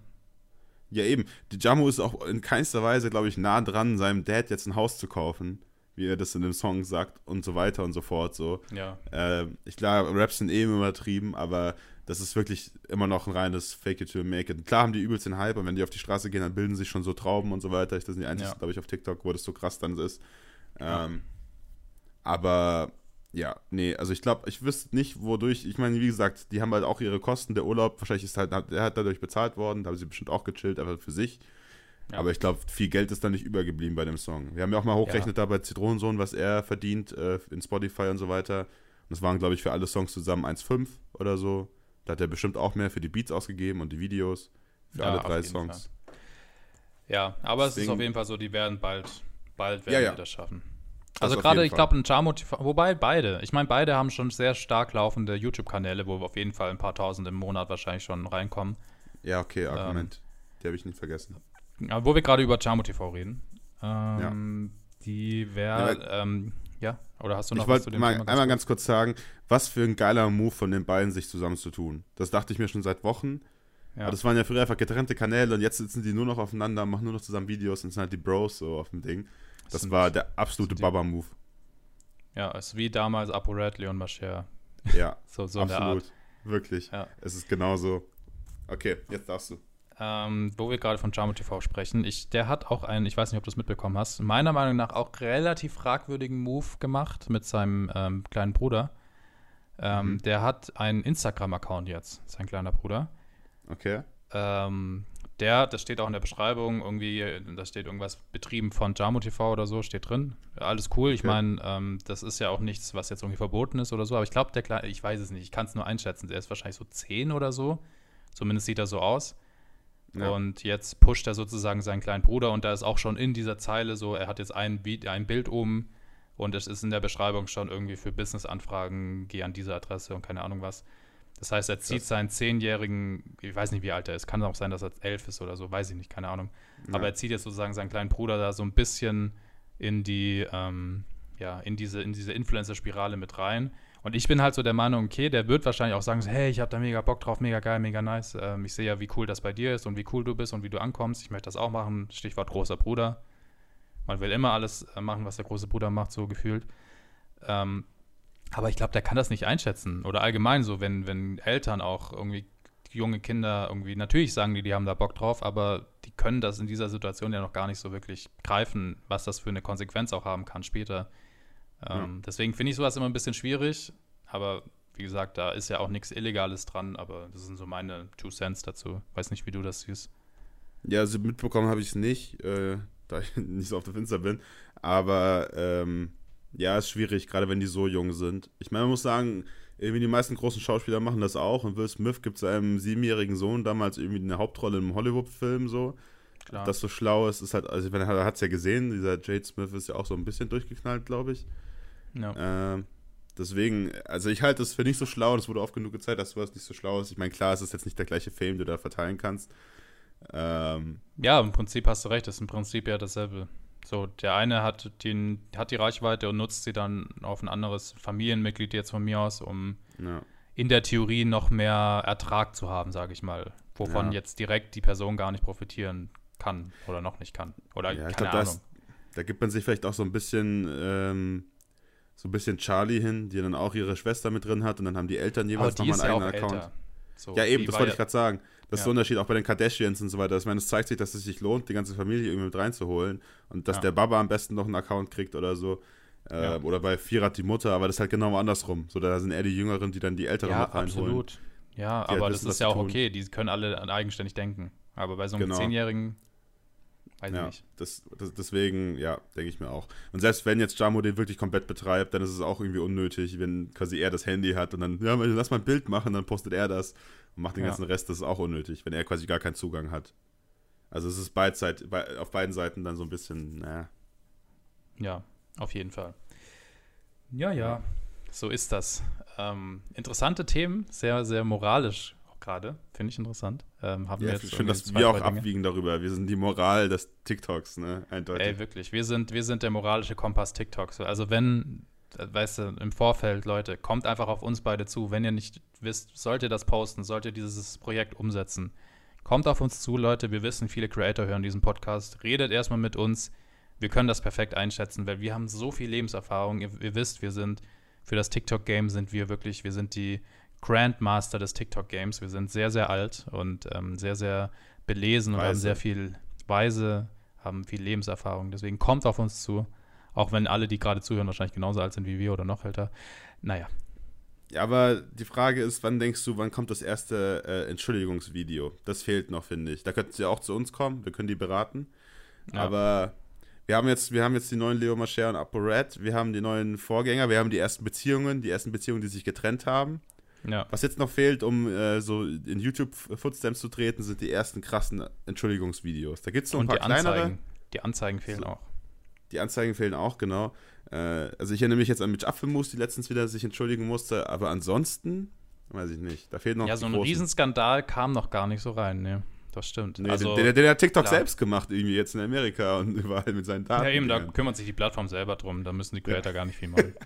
Ja, eben. Die Jamu ist auch in keinster Weise, glaube ich, nah dran, seinem Dad jetzt ein Haus zu kaufen, wie er das in dem Song sagt und so weiter und so fort. So. Ja. Äh, ich glaube, Raps sind eben übertrieben, aber das ist wirklich immer noch ein reines Fake it to make it. Klar haben die übelst den Hype und wenn die auf die Straße gehen, dann bilden sich schon so Trauben und so weiter. Das sind die einzigen, ja. glaube ich, auf TikTok, wo das so krass dann ist. Ja. Ähm, aber ja, nee, also ich glaube, ich wüsste nicht, wodurch, ich meine, wie gesagt, die haben halt auch ihre Kosten, der Urlaub, wahrscheinlich ist halt, der hat dadurch bezahlt worden, da haben sie bestimmt auch gechillt, einfach für sich. Ja. Aber ich glaube, viel Geld ist da nicht übergeblieben bei dem Song. Wir haben ja auch mal hochgerechnet da bei Zitronensohn, was er verdient äh, in Spotify und so weiter. Und das waren, glaube ich, für alle Songs zusammen 1,5 oder so. Da hat er bestimmt auch mehr für die Beats ausgegeben und die Videos. Für ja, alle drei Songs. Fall. Ja, aber Deswegen, es ist auf jeden Fall so, die werden bald, bald werden ja, ja. das schaffen. Also gerade, ich glaube, ein Jamo wobei beide. Ich meine, beide haben schon sehr stark laufende YouTube-Kanäle, wo auf jeden Fall ein paar tausend im Monat wahrscheinlich schon reinkommen. Ja, okay, Argument. Ähm, die habe ich nicht vergessen. Wo wir gerade über Chamo TV reden. Ähm, ja. Die wäre, ja, ähm, ja, oder hast du noch ich was zu dem mal, Thema? Einmal ganz kurz sagen, was für ein geiler Move von den beiden, sich zusammenzutun. Das dachte ich mir schon seit Wochen. Ja. Aber das waren ja früher einfach getrennte Kanäle und jetzt sitzen die nur noch aufeinander, machen nur noch zusammen Videos und sind halt die Bros so auf dem Ding. Das sind, war der absolute Baba-Move. Ja, es ist wie damals Apo Red, Leon Mascher. Ja, [LAUGHS] so, so absolut. Wirklich. Ja. Es ist genauso. Okay, jetzt darfst du. Ähm, wo wir gerade von Jamo TV sprechen, ich, der hat auch einen, ich weiß nicht, ob du es mitbekommen hast, meiner Meinung nach auch relativ fragwürdigen Move gemacht mit seinem ähm, kleinen Bruder. Ähm, mhm. Der hat einen Instagram-Account jetzt, sein kleiner Bruder. Okay. Ähm, der, das steht auch in der Beschreibung, irgendwie, da steht irgendwas betrieben von Jamo TV oder so, steht drin. Alles cool. Ich meine, ähm, das ist ja auch nichts, was jetzt irgendwie verboten ist oder so, aber ich glaube, der Kleine, ich weiß es nicht, ich kann es nur einschätzen, der ist wahrscheinlich so 10 oder so. Zumindest sieht er so aus. Ja. Und jetzt pusht er sozusagen seinen kleinen Bruder und da ist auch schon in dieser Zeile so, er hat jetzt ein, ein Bild oben und es ist in der Beschreibung schon irgendwie für Business-Anfragen, geh an diese Adresse und keine Ahnung was. Das heißt, er zieht seinen zehnjährigen, ich weiß nicht, wie alt er ist, kann auch sein, dass er elf ist oder so, weiß ich nicht, keine Ahnung. Ja. Aber er zieht jetzt sozusagen seinen kleinen Bruder da so ein bisschen in die, ähm, ja, in diese, in diese Influencer-Spirale mit rein. Und ich bin halt so der Meinung, okay, der wird wahrscheinlich auch sagen, so, hey, ich habe da mega Bock drauf, mega geil, mega nice. Ähm, ich sehe ja, wie cool das bei dir ist und wie cool du bist und wie du ankommst. Ich möchte das auch machen. Stichwort großer Bruder. Man will immer alles äh, machen, was der große Bruder macht, so gefühlt. Ähm, aber ich glaube, der kann das nicht einschätzen. Oder allgemein so, wenn, wenn Eltern auch irgendwie junge Kinder irgendwie, natürlich sagen die, die haben da Bock drauf, aber die können das in dieser Situation ja noch gar nicht so wirklich greifen, was das für eine Konsequenz auch haben kann später. Ähm, ja. Deswegen finde ich sowas immer ein bisschen schwierig, aber wie gesagt, da ist ja auch nichts Illegales dran, aber das sind so meine Two Cents dazu. Weiß nicht, wie du das siehst. Ja, also mitbekommen habe ich es nicht, äh, [LAUGHS] da ich nicht so auf der Finster bin, aber ähm, ja, ist schwierig, gerade wenn die so jung sind. Ich meine, man muss sagen, irgendwie die meisten großen Schauspieler machen das auch. Und Will Smith gibt seinem siebenjährigen Sohn damals irgendwie eine Hauptrolle im Hollywood-Film so. Klar. Das so schlau ist, ist halt, also er hat es ja gesehen, dieser Jade Smith ist ja auch so ein bisschen durchgeknallt, glaube ich. Ja. Ähm, deswegen, also ich halte es für nicht so schlau es wurde oft genug gezeigt, dass sowas nicht so schlau ist. Ich meine, klar, es ist jetzt nicht der gleiche Fame, den du da verteilen kannst. Ähm, ja, im Prinzip hast du recht, das ist im Prinzip ja dasselbe. So, der eine hat, den, hat die Reichweite und nutzt sie dann auf ein anderes Familienmitglied jetzt von mir aus, um ja. in der Theorie noch mehr Ertrag zu haben, sage ich mal, wovon ja. jetzt direkt die Person gar nicht profitieren kann oder noch nicht kann. Oder ja, keine glaub, Ahnung. Das, da gibt man sich vielleicht auch so ein bisschen ähm, so ein bisschen Charlie hin, die dann auch ihre Schwester mit drin hat und dann haben die Eltern jeweils nochmal einen eigenen Account. So, ja, eben, das wollte ich gerade sagen. Das ja. ist der Unterschied auch bei den Kardashians und so weiter. Ich meine, es zeigt sich, dass es sich lohnt, die ganze Familie irgendwie mit reinzuholen und dass ja. der Baba am besten noch einen Account kriegt oder so. Äh, ja. Oder bei Firat die Mutter, aber das ist halt genau andersrum. So, da sind eher die Jüngeren, die dann die Älteren ja, mit reinholen. Absolut. Ja, die aber halt wissen, das ist ja auch okay. Die können alle eigenständig denken. Aber bei so einem genau. Weiß ja, nicht. Das, das, deswegen, ja, denke ich mir auch. Und selbst wenn jetzt Jamo den wirklich komplett betreibt, dann ist es auch irgendwie unnötig, wenn quasi er das Handy hat und dann, ja, lass mal ein Bild machen, dann postet er das und macht den ja. ganzen Rest, das ist auch unnötig, wenn er quasi gar keinen Zugang hat. Also es ist beidseit, bei, auf beiden Seiten dann so ein bisschen, naja. Ja, auf jeden Fall. Ja, ja, so ist das. Ähm, interessante Themen, sehr, sehr moralisch gerade. Finde ich interessant. Ähm, haben ja, wir ich finde, dass wir auch abwiegen darüber. Wir sind die Moral des TikToks, ne? Eindeutig. Ey, wirklich. Wir sind, wir sind der moralische Kompass TikToks. Also wenn weißt du, im Vorfeld, Leute, kommt einfach auf uns beide zu. Wenn ihr nicht wisst, sollt ihr das posten, sollt ihr dieses Projekt umsetzen. Kommt auf uns zu, Leute. Wir wissen, viele Creator hören diesen Podcast. Redet erstmal mit uns. Wir können das perfekt einschätzen, weil wir haben so viel Lebenserfahrung. Ihr, ihr wisst, wir sind für das TikTok-Game sind wir wirklich, wir sind die Grandmaster des TikTok-Games. Wir sind sehr, sehr alt und ähm, sehr, sehr belesen und haben sehr viel Weise, haben viel Lebenserfahrung. Deswegen kommt auf uns zu. Auch wenn alle, die gerade zuhören, wahrscheinlich genauso alt sind wie wir oder noch älter. Naja. Ja, aber die Frage ist, wann denkst du, wann kommt das erste äh, Entschuldigungsvideo? Das fehlt noch, finde ich. Da könnten sie auch zu uns kommen, wir können die beraten. Ja. Aber wir haben, jetzt, wir haben jetzt die neuen Leo Mascher und Apo Red, wir haben die neuen Vorgänger, wir haben die ersten Beziehungen, die ersten Beziehungen, die sich getrennt haben. Ja. Was jetzt noch fehlt, um äh, so in YouTube-Footsteps zu treten, sind die ersten krassen Entschuldigungsvideos. Da gibt es noch ein paar die kleinere. Anzeigen. Die Anzeigen fehlen so. auch. Die Anzeigen fehlen auch, genau. Äh, also ich erinnere mich jetzt an Mitch Apfelmus, die letztens wieder sich entschuldigen musste, aber ansonsten weiß ich nicht. Da fehlt noch Ja, so ein großen. Riesenskandal kam noch gar nicht so rein, ne. Das stimmt. Nee, also, den, den, den, hat TikTok klar. selbst gemacht, irgendwie jetzt in Amerika und [LAUGHS] überall mit seinen Daten. Ja, eben, da kümmert sich die Plattform selber drum. Da müssen die Creator ja. gar nicht viel machen. [LAUGHS]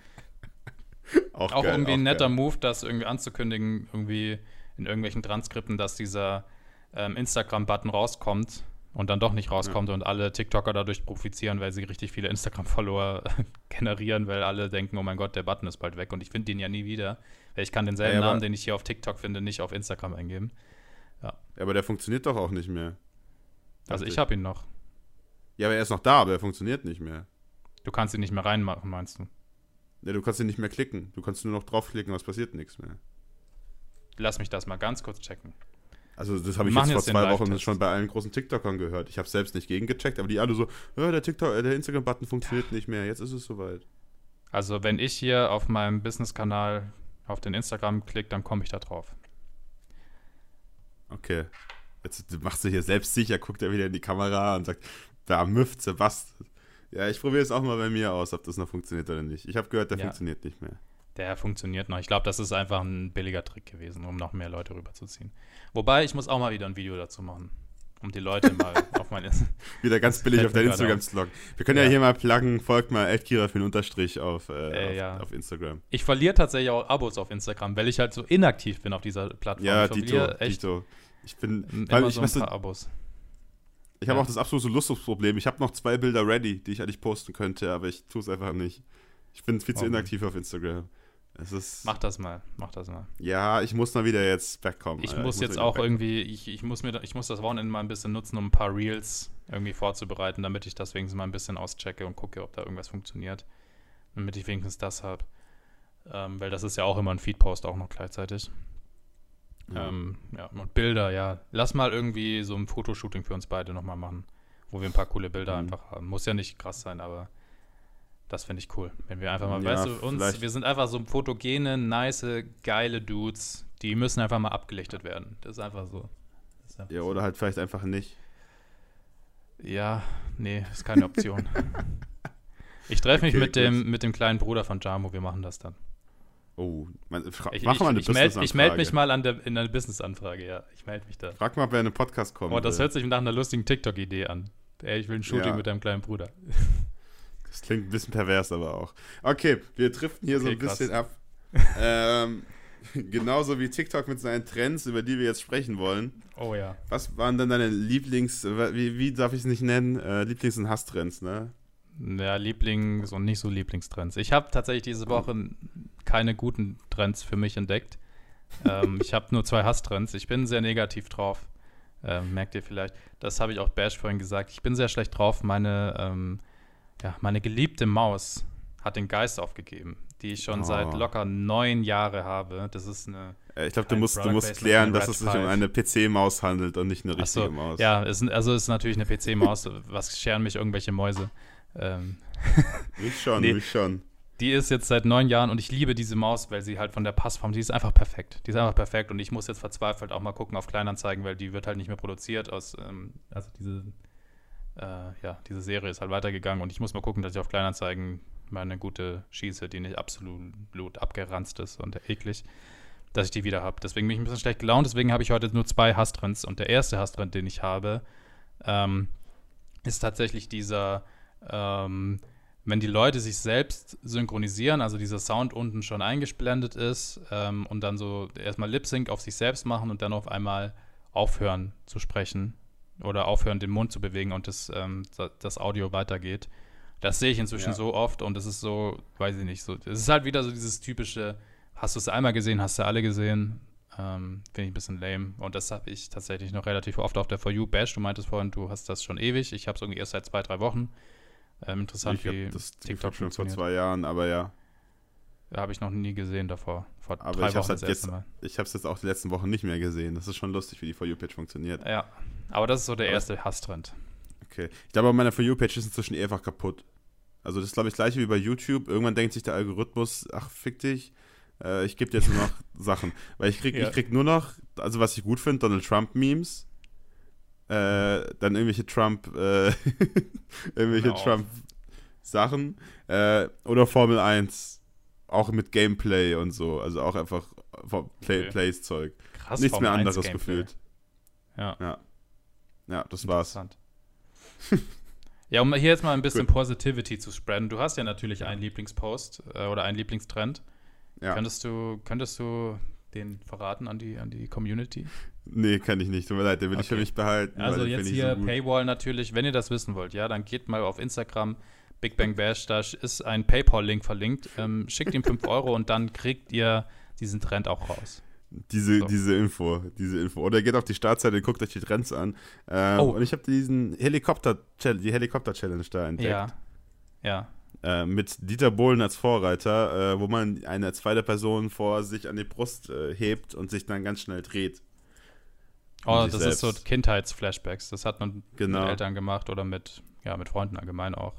auch, auch geil, irgendwie auch ein netter geil. Move, das irgendwie anzukündigen, irgendwie in irgendwelchen Transkripten, dass dieser ähm, Instagram-Button rauskommt und dann doch nicht rauskommt ja. und alle TikToker dadurch profitieren, weil sie richtig viele Instagram-Follower [LAUGHS] generieren, weil alle denken, oh mein Gott, der Button ist bald weg und ich finde den ja nie wieder. Weil ich kann denselben ja, Namen, den ich hier auf TikTok finde, nicht auf Instagram eingeben. Ja. Aber der funktioniert doch auch nicht mehr. Also ich habe ihn noch. Ja, aber er ist noch da, aber er funktioniert nicht mehr. Du kannst ihn nicht mehr reinmachen, meinst du? Ja, du kannst ihn nicht mehr klicken. Du kannst nur noch draufklicken, was passiert nichts mehr. Lass mich das mal ganz kurz checken. Also das habe ich jetzt vor zwei Wochen schon bei allen großen TikTokern gehört. Ich habe selbst nicht gegengecheckt, aber die alle so, ja, der TikTok, äh, der Instagram-Button funktioniert ja. nicht mehr. Jetzt ist es soweit. Also wenn ich hier auf meinem Business-Kanal auf den Instagram klicke, dann komme ich da drauf. Okay. Jetzt machst du hier selbst sicher, guckt er wieder in die Kamera und sagt, da müfft Sebastian. Ja, ich probiere es auch mal bei mir aus, ob das noch funktioniert oder nicht. Ich habe gehört, der ja. funktioniert nicht mehr. Der funktioniert noch. Ich glaube, das ist einfach ein billiger Trick gewesen, um noch mehr Leute rüberzuziehen. Wobei, ich muss auch mal wieder ein Video dazu machen. Um die Leute mal [LAUGHS] auf mein [LAUGHS] Wieder ganz billig auf dein Instagram zu loggen. Wir können ja. ja, hier mal pluggen, folgt mal Edkira für Unterstrich auf, äh, äh, ja. auf, Instagram. Ich verliere tatsächlich auch Abos auf Instagram, weil ich halt so inaktiv bin auf dieser Plattform. Ja, ich Dito, echt Dito. Ich bin, weil ich, so ein paar Abos. Ich habe ja. auch das absolute Luxusproblem. Ich habe noch zwei Bilder ready, die ich eigentlich posten könnte, aber ich tue es einfach nicht. Ich bin viel zu inaktiv auf Instagram. Es ist, mach das mal, mach das mal. Ja, ich muss mal wieder jetzt backkommen. Ich Alter. muss ich jetzt auch irgendwie, ich, ich, muss mir, ich muss das Wochenende mal ein bisschen nutzen, um ein paar Reels irgendwie vorzubereiten, damit ich das wenigstens mal ein bisschen auschecke und gucke, ob da irgendwas funktioniert. Damit ich wenigstens das habe. Ähm, weil das ist ja auch immer ein Feedpost auch noch gleichzeitig. Ja. Ähm, ja, und Bilder, ja. Lass mal irgendwie so ein Fotoshooting für uns beide nochmal machen, wo wir ein paar coole Bilder mhm. einfach haben. Muss ja nicht krass sein, aber das finde ich cool. Wenn wir einfach mal, ja, weißt du, uns, wir sind einfach so fotogene, nice, geile Dudes, die müssen einfach mal abgelichtet werden. Das ist einfach so. Ist einfach ja, oder halt vielleicht einfach nicht. Ja, nee, ist keine Option. [LAUGHS] ich treffe mich okay, mit, dem, mit dem kleinen Bruder von Jamo, wir machen das dann. Oh, man, ich, mach mal eine ich, meld, ich melde mich mal an der, in einer Business-Anfrage, ja. Ich melde mich da. Frag mal, wer in einen Podcast kommt. Oh, das will. hört sich nach einer lustigen TikTok-Idee an. Ey, ich will ein Shooting ja. mit deinem kleinen Bruder. [LAUGHS] Das klingt ein bisschen pervers, aber auch. Okay, wir driften hier okay, so ein bisschen krass. ab. [LAUGHS] ähm, genauso wie TikTok mit seinen Trends, über die wir jetzt sprechen wollen. Oh ja. Was waren denn deine Lieblings-, wie, wie darf ich es nicht nennen? Äh, Lieblings- und Hasstrends, ne? Ja, Lieblings- und nicht so Lieblingstrends. Ich habe tatsächlich diese Woche keine guten Trends für mich entdeckt. ähm, ich habe nur zwei Hasstrends. Ich bin sehr negativ drauf. Ähm, merkt ihr vielleicht. Das habe ich auch Bash vorhin gesagt. Ich bin sehr schlecht drauf. Meine ähm, ja, meine geliebte Maus hat den Geist aufgegeben, die ich schon oh. seit locker neun Jahren habe. Das ist eine. Äh, ich glaube, du musst, du musst klären, dass es sich um eine PC-Maus handelt und nicht eine richtige so, Maus. Ja, es, also es ist natürlich eine PC-Maus. was scheren mich irgendwelche Mäuse? Ähm. mich schon, [LAUGHS] nee, mich schon. Die ist jetzt seit neun Jahren und ich liebe diese Maus, weil sie halt von der Passform, die ist einfach perfekt. Die ist einfach perfekt und ich muss jetzt verzweifelt auch mal gucken auf Kleinanzeigen, weil die wird halt nicht mehr produziert aus, ähm, also diese äh, ja, diese Serie ist halt weitergegangen und ich muss mal gucken, dass ich auf Kleinanzeigen meine gute schieße, die nicht absolut abgeranzt ist und eklig, dass ich die wieder habe. Deswegen bin ich ein bisschen schlecht gelaunt, deswegen habe ich heute nur zwei Hasstrends und der erste Hasstrend, den ich habe, ähm, ist tatsächlich dieser ähm, wenn die Leute sich selbst synchronisieren, also dieser Sound unten schon eingeblendet ist ähm, und dann so erstmal Lip Sync auf sich selbst machen und dann auf einmal aufhören zu sprechen oder aufhören, den Mund zu bewegen und das, ähm, das Audio weitergeht. Das sehe ich inzwischen ja. so oft und es ist so, weiß ich nicht, so, es ist halt wieder so dieses typische, hast du es einmal gesehen, hast du alle gesehen, ähm, Finde ich ein bisschen lame. Und das habe ich tatsächlich noch relativ oft auf der For You Bash. Du meintest vorhin, du hast das schon ewig. Ich habe es irgendwie erst seit zwei, drei Wochen. Ähm, interessant, ich wie das TikTok schon vor zwei Jahren, aber ja. Habe ich noch nie gesehen davor. Vor aber drei ich Wochen das jetzt, Mal. Ich habe es jetzt auch die letzten Wochen nicht mehr gesehen. Das ist schon lustig, wie die For You-Page funktioniert. Ja, aber das ist so der aber erste Hasstrend. Okay. Ich glaube, meine For You-Page ist inzwischen eh einfach kaputt. Also das ist, glaube ich, das gleiche wie bei YouTube. Irgendwann denkt sich der Algorithmus, ach, fick dich. Äh, ich gebe dir jetzt nur noch [LAUGHS] Sachen. Weil ich krieg, ja. ich krieg nur noch, also was ich gut finde, Donald Trump-Memes. Äh, dann irgendwelche Trump, äh, [LAUGHS] irgendwelche Trump-Sachen. Äh, oder Formel 1. Auch mit Gameplay und so. Also auch einfach Play, okay. Plays-Zeug. Krass, Nichts Formel mehr anderes gefühlt. Ja. Ja, ja das war's. [LAUGHS] ja, um hier jetzt mal ein bisschen Gut. Positivity zu spreaden. Du hast ja natürlich einen Lieblingspost äh, oder einen Lieblingstrend. Ja. Könntest du, könntest du den verraten an die, an die Community? Nee, kann ich nicht. Tut mir leid, den will okay. ich für mich behalten. Also jetzt hier so Paywall natürlich, wenn ihr das wissen wollt, ja, dann geht mal auf Instagram, Big Bang Bash, da ist ein PayPal-Link verlinkt. Ähm, schickt ihm 5 Euro und dann kriegt ihr diesen Trend auch raus. Diese, so. diese Info, diese Info. Oder geht auf die Startseite, und guckt euch die Trends an. Ähm, oh. Und ich habe diesen Helikopter, die Helikopter-Challenge da entdeckt. Ja. Ja. Äh, mit Dieter Bohlen als Vorreiter, äh, wo man eine zweite Person vor sich an die Brust äh, hebt und sich dann ganz schnell dreht. Oh, das selbst. ist so Kindheitsflashbacks. Das hat man genau. mit Eltern gemacht oder mit, ja, mit Freunden allgemein auch.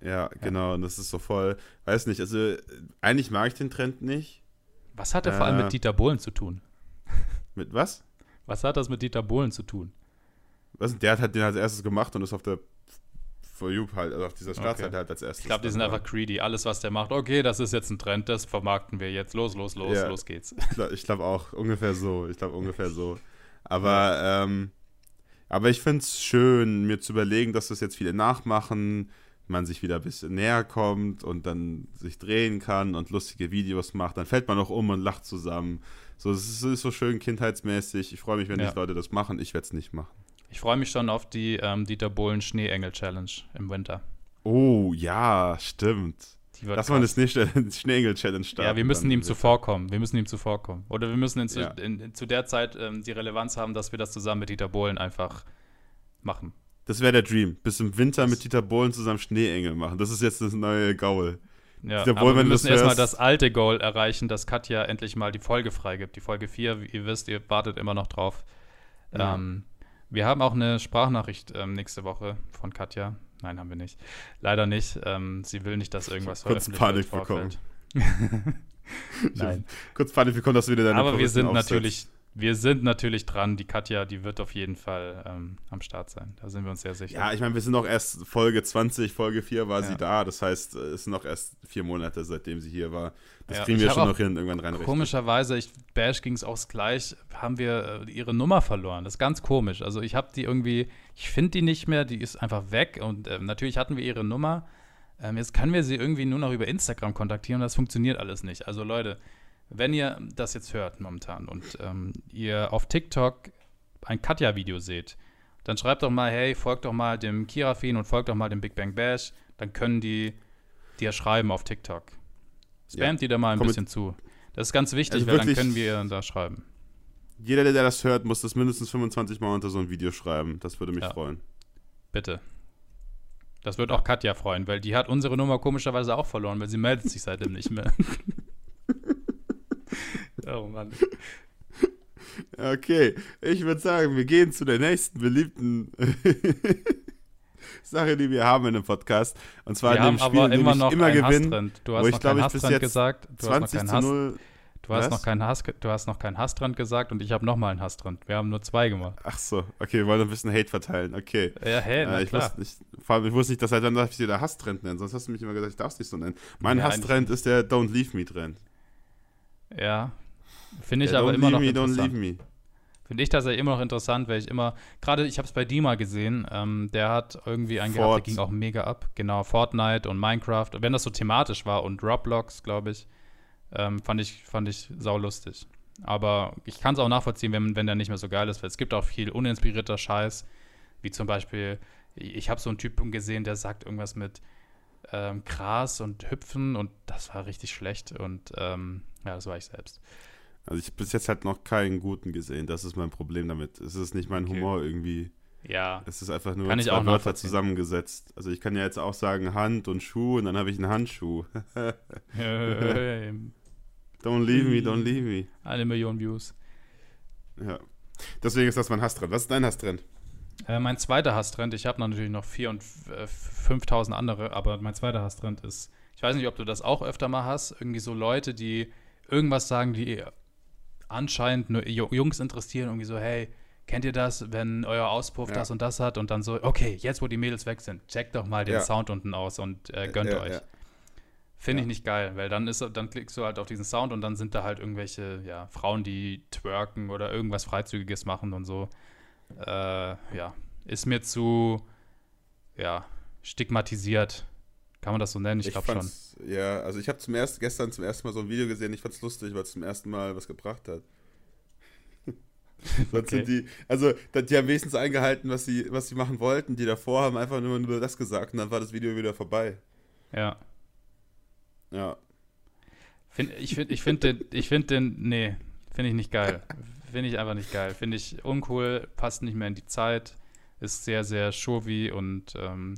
Ja, ja, genau. Und das ist so voll, weiß nicht, also eigentlich mag ich den Trend nicht. Was hat er vor allem mit äh, Dieter Bohlen zu tun? [LAUGHS] Mit was? Was hat das mit Dieter Bohlen zu tun? Was, der hat den als erstes gemacht und ist auf der For You halt, also auf dieser Startseite okay. halt als erstes. Ich glaube, die sind einfach greedy. Alles, was der macht, okay, das ist jetzt ein Trend, das vermarkten wir jetzt. Los, los, los, ja. los geht's. Ich glaube glaub auch, ungefähr so. Ich glaube ungefähr so. [LAUGHS] Aber, ähm, aber ich finde es schön, mir zu überlegen, dass das jetzt viele nachmachen, man sich wieder ein bisschen näher kommt und dann sich drehen kann und lustige Videos macht. Dann fällt man auch um und lacht zusammen. So, es ist, so schön kindheitsmäßig. Ich freue mich, wenn ja. die Leute das machen. Ich werde es nicht machen. Ich freue mich schon auf die ähm, Dieter Bohlen Schneeengel Challenge im Winter. Oh, ja, stimmt. Lass mal eine Schneeengel Challenge starten. Ja, wir müssen ihm zuvorkommen. Wir müssen ihm zuvorkommen. Oder wir müssen ja. in, in, zu der Zeit ähm, die Relevanz haben, dass wir das zusammen mit Dieter Bohlen einfach machen. Das wäre der Dream. Bis im Winter mit Dieter Bohlen zusammen Schneeengel machen. Das ist jetzt das neue Goal. Ja, Dieter Bohlen, aber wir müssen erstmal das alte Goal erreichen, dass Katja endlich mal die Folge freigibt. Die Folge 4, wie ihr wisst, ihr wartet immer noch drauf. Ja. Ähm, wir haben auch eine Sprachnachricht ähm, nächste Woche von Katja. Nein, haben wir nicht. Leider nicht. Ähm, sie will nicht, dass irgendwas veröffentlicht Panik. Bekommen. [LAUGHS] Nein. Kurz Panik bekommen, dass du wieder deine Aber wir sind natürlich wir sind natürlich dran. Die Katja, die wird auf jeden Fall ähm, am Start sein. Da sind wir uns sehr sicher. Ja, ich meine, wir sind noch erst Folge 20, Folge 4 war ja. sie da. Das heißt, es sind noch erst vier Monate, seitdem sie hier war. Das ja, kriegen wir schon noch hin, irgendwann rein. Komischerweise, ich, Bash ging es auch gleich, haben wir äh, ihre Nummer verloren. Das ist ganz komisch. Also ich habe die irgendwie, ich finde die nicht mehr, die ist einfach weg. Und äh, natürlich hatten wir ihre Nummer. Ähm, jetzt können wir sie irgendwie nur noch über Instagram kontaktieren und das funktioniert alles nicht. Also Leute, wenn ihr das jetzt hört momentan und ähm, ihr auf TikTok ein Katja-Video seht, dann schreibt doch mal, hey, folgt doch mal dem Kirafin und folgt doch mal dem Big Bang Bash. Dann können die dir schreiben auf TikTok. Spamt ja. die da mal ein Komm bisschen zu. Das ist ganz wichtig, also weil dann können wir da schreiben. Jeder, der das hört, muss das mindestens 25 Mal unter so ein Video schreiben. Das würde mich ja. freuen. Bitte. Das wird auch Katja freuen, weil die hat unsere Nummer komischerweise auch verloren, weil sie meldet sich seitdem nicht mehr. [LAUGHS] oh Mann. Okay, ich würde sagen, wir gehen zu der nächsten beliebten [LAUGHS] Sache, die wir haben in dem Podcast. Und zwar wir in dem Spiel, aber immer noch immer gewinnen. Du hast wo noch ich, glaube ich, gesagt. Du 20 zu 0 Du hast, noch keinen Hass, du hast noch keinen Hassdrand gesagt und ich habe nochmal einen Hassdrand. Wir haben nur zwei gemacht. Ach so, okay, wir wollen ein bisschen Hate verteilen, okay. Ja, hey, na äh, ich klar. Wusste nicht, vor allem, ich wusste nicht, dass er dann darf ich dir da Hasstrend nennen, sonst hast du mich immer gesagt, ich darf es nicht so nennen. Mein ja, Hasstrend ist der Don't Leave Me Trend. Ja, finde ich der aber immer noch me. Don't Leave Me. Finde ich das ja immer noch interessant, weil ich immer, gerade ich habe es bei Dima gesehen, ähm, der hat irgendwie einen gehabt, der ging auch mega ab. Genau, Fortnite und Minecraft, wenn das so thematisch war und Roblox, glaube ich ähm, fand ich, fand ich saulustig. Aber ich kann es auch nachvollziehen, wenn, wenn der nicht mehr so geil ist, weil es gibt auch viel uninspirierter Scheiß, wie zum Beispiel, ich habe so einen Typen gesehen, der sagt irgendwas mit ähm, Gras und Hüpfen und das war richtig schlecht und ähm, ja, das war ich selbst. Also ich habe bis jetzt halt noch keinen guten gesehen. Das ist mein Problem damit. Es ist nicht mein okay. Humor irgendwie. Ja. Es ist einfach nur kann zwei Wörter zusammengesetzt. Also ich kann ja jetzt auch sagen Hand und Schuh und dann habe ich einen Handschuh. [LAUGHS] don't leave me, don't leave me. Eine Million Views. Ja. Deswegen ist das mein Hasstrend. Was ist dein Hasstrend? Äh, mein zweiter Hasstrend, ich habe natürlich noch 4.000 und äh, 5000 andere, aber mein zweiter Hasstrend ist, ich weiß nicht, ob du das auch öfter mal hast, irgendwie so Leute, die irgendwas sagen, die anscheinend nur Jungs interessieren, irgendwie so, hey, kennt ihr das, wenn euer Auspuff ja. das und das hat und dann so, okay, jetzt wo die Mädels weg sind, checkt doch mal den ja. Sound unten aus und äh, gönnt ja, euch. Finde ich nicht geil, weil dann ist dann klickst du halt auf diesen Sound und dann sind da halt irgendwelche ja, Frauen, die twerken oder irgendwas Freizügiges machen und so. Äh, ja, ist mir zu ja, stigmatisiert. Kann man das so nennen? Ich, ich glaube schon. Ja, also ich habe zum ersten, gestern zum ersten Mal so ein Video gesehen, ich fand es lustig, weil es zum ersten Mal was gebracht hat. [LAUGHS] okay. die, also die haben wenigstens eingehalten, was sie, was sie machen wollten. Die davor haben einfach nur, nur das gesagt und dann war das Video wieder vorbei. Ja. Ja. Find, ich finde ich find den, ich find den, nee, finde ich nicht geil. finde ich einfach nicht geil. Finde ich uncool, passt nicht mehr in die Zeit, ist sehr, sehr showy und ähm,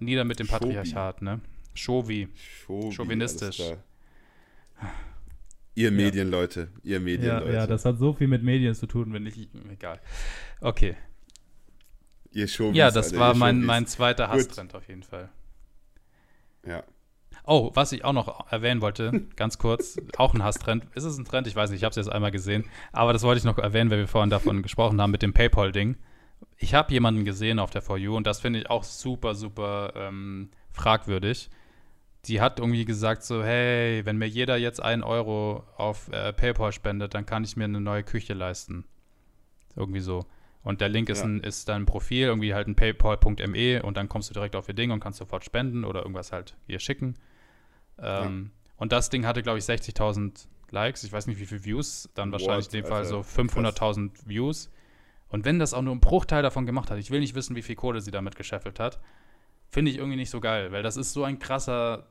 nieder mit dem Patriarchat, ne? Showy. Chauvinistisch. Ihr Medienleute, ja. ihr Medienleute. Ja, ja, das hat so viel mit Medien zu tun, wenn nicht, egal. Okay. Ihr Shows, Ja, das Alter, war mein, mein zweiter Hasstrend auf jeden Fall. Ja. Oh, was ich auch noch erwähnen wollte, [LAUGHS] ganz kurz, auch ein Hasstrend. Ist es ein Trend? Ich weiß nicht, ich habe es jetzt einmal gesehen. Aber das wollte ich noch erwähnen, weil wir vorhin davon [LAUGHS] gesprochen haben mit dem PayPal-Ding. Ich habe jemanden gesehen auf der For You und das finde ich auch super, super ähm, fragwürdig. Die hat irgendwie gesagt so, hey, wenn mir jeder jetzt einen Euro auf äh, PayPal spendet, dann kann ich mir eine neue Küche leisten. Irgendwie so. Und der Link ist, ja. ein, ist dann ein Profil, irgendwie halt ein paypal.me und dann kommst du direkt auf ihr Ding und kannst sofort spenden oder irgendwas halt ihr schicken. Ähm, ja. Und das Ding hatte, glaube ich, 60.000 Likes. Ich weiß nicht, wie viele Views. Dann wahrscheinlich What? in dem Fall so 500.000 Views. Und wenn das auch nur ein Bruchteil davon gemacht hat, ich will nicht wissen, wie viel Kohle sie damit gescheffelt hat, finde ich irgendwie nicht so geil, weil das ist so ein krasser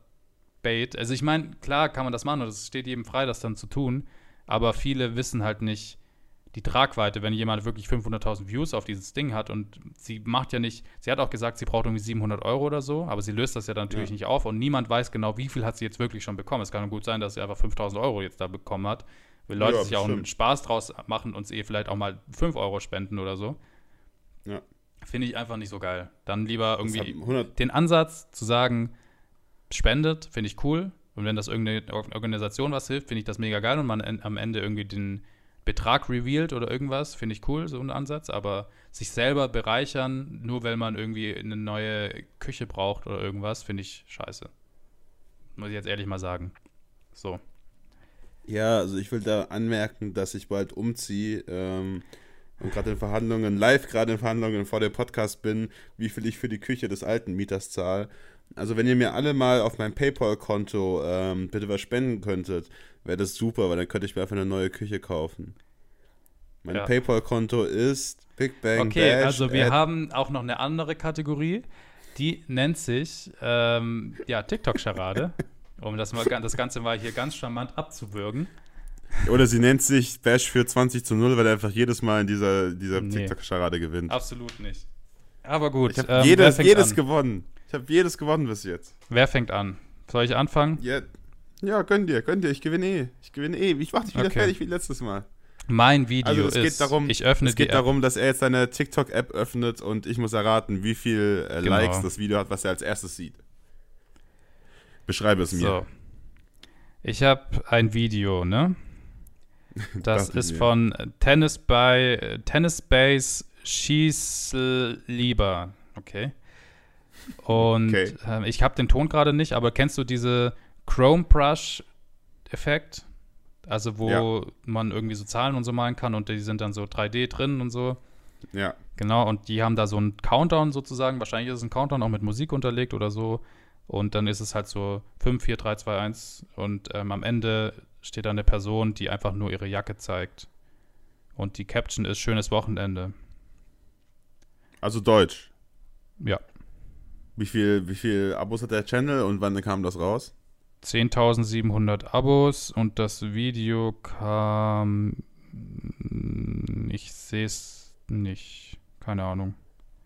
Bait. Also ich meine, klar kann man das machen und es steht jedem frei, das dann zu tun, aber viele wissen halt nicht, die Tragweite, wenn jemand wirklich 500.000 Views auf dieses Ding hat und sie macht ja nicht, sie hat auch gesagt, sie braucht irgendwie 700 Euro oder so, aber sie löst das ja dann natürlich ja. nicht auf und niemand weiß genau, wie viel hat sie jetzt wirklich schon bekommen. Es kann gut sein, dass sie einfach 5.000 Euro jetzt da bekommen hat. Will Leute ja, sich auch einen Spaß draus machen und sie vielleicht auch mal 5 Euro spenden oder so. Ja. Finde ich einfach nicht so geil. Dann lieber irgendwie den Ansatz zu sagen, spendet, finde ich cool. Und wenn das irgendeine Organisation was hilft, finde ich das mega geil und man am Ende irgendwie den Betrag revealed oder irgendwas, finde ich cool, so ein Ansatz, aber sich selber bereichern, nur weil man irgendwie eine neue Küche braucht oder irgendwas, finde ich scheiße. Muss ich jetzt ehrlich mal sagen. So. Ja, also ich will da anmerken, dass ich bald umziehe ähm, und gerade in Verhandlungen, live gerade in Verhandlungen vor dem Podcast bin, wie viel ich für die Küche des alten Mieters zahle. Also wenn ihr mir alle mal auf mein PayPal-Konto ähm, bitte was spenden könntet, wäre das super, weil dann könnte ich mir einfach eine neue Küche kaufen. Mein ja. PayPal-Konto ist Big Bang Okay, Dash also wir haben auch noch eine andere Kategorie, die nennt sich ähm, ja, TikTok-Scharade, [LAUGHS] um das, mal, das Ganze mal hier ganz charmant abzuwürgen. Oder sie nennt sich Bash für 20 zu 0, weil er einfach jedes Mal in dieser, dieser nee, TikTok-Scharade gewinnt. Absolut nicht. Aber gut. Ich habe ähm, jedes, jedes gewonnen. Ich habe jedes gewonnen bis jetzt. Wer fängt an? Soll ich anfangen? Ja, ja, gönn dir, gönn dir. Ich gewinne eh. Ich gewinne eh. Ich mach dich wieder okay. fertig wie letztes Mal. Mein Video also es ist, geht darum, ich öffne Es geht darum, dass er jetzt seine TikTok-App öffnet und ich muss erraten, wie viel äh, genau. Likes das Video hat, was er als erstes sieht. Beschreibe es mir. So. Ich habe ein Video, ne? [LAUGHS] Das ist von Tennis by Tennis Base Schießel lieber. Okay. Und okay. Äh, ich habe den Ton gerade nicht, aber kennst du diese Chrome Brush Effekt? Also wo ja. man irgendwie so Zahlen und so malen kann und die sind dann so 3D drin und so. Ja. Genau, und die haben da so einen Countdown sozusagen. Wahrscheinlich ist es ein Countdown auch mit Musik unterlegt oder so. Und dann ist es halt so 5, 4, 3, 2, 1. Und ähm, am Ende steht da eine Person, die einfach nur ihre Jacke zeigt. Und die Caption ist schönes Wochenende. Also Deutsch. Ja. Wie viel, wie viel Abos hat der Channel und wann kam das raus? 10.700 Abos und das Video kam. Ich sehe es nicht. Keine Ahnung.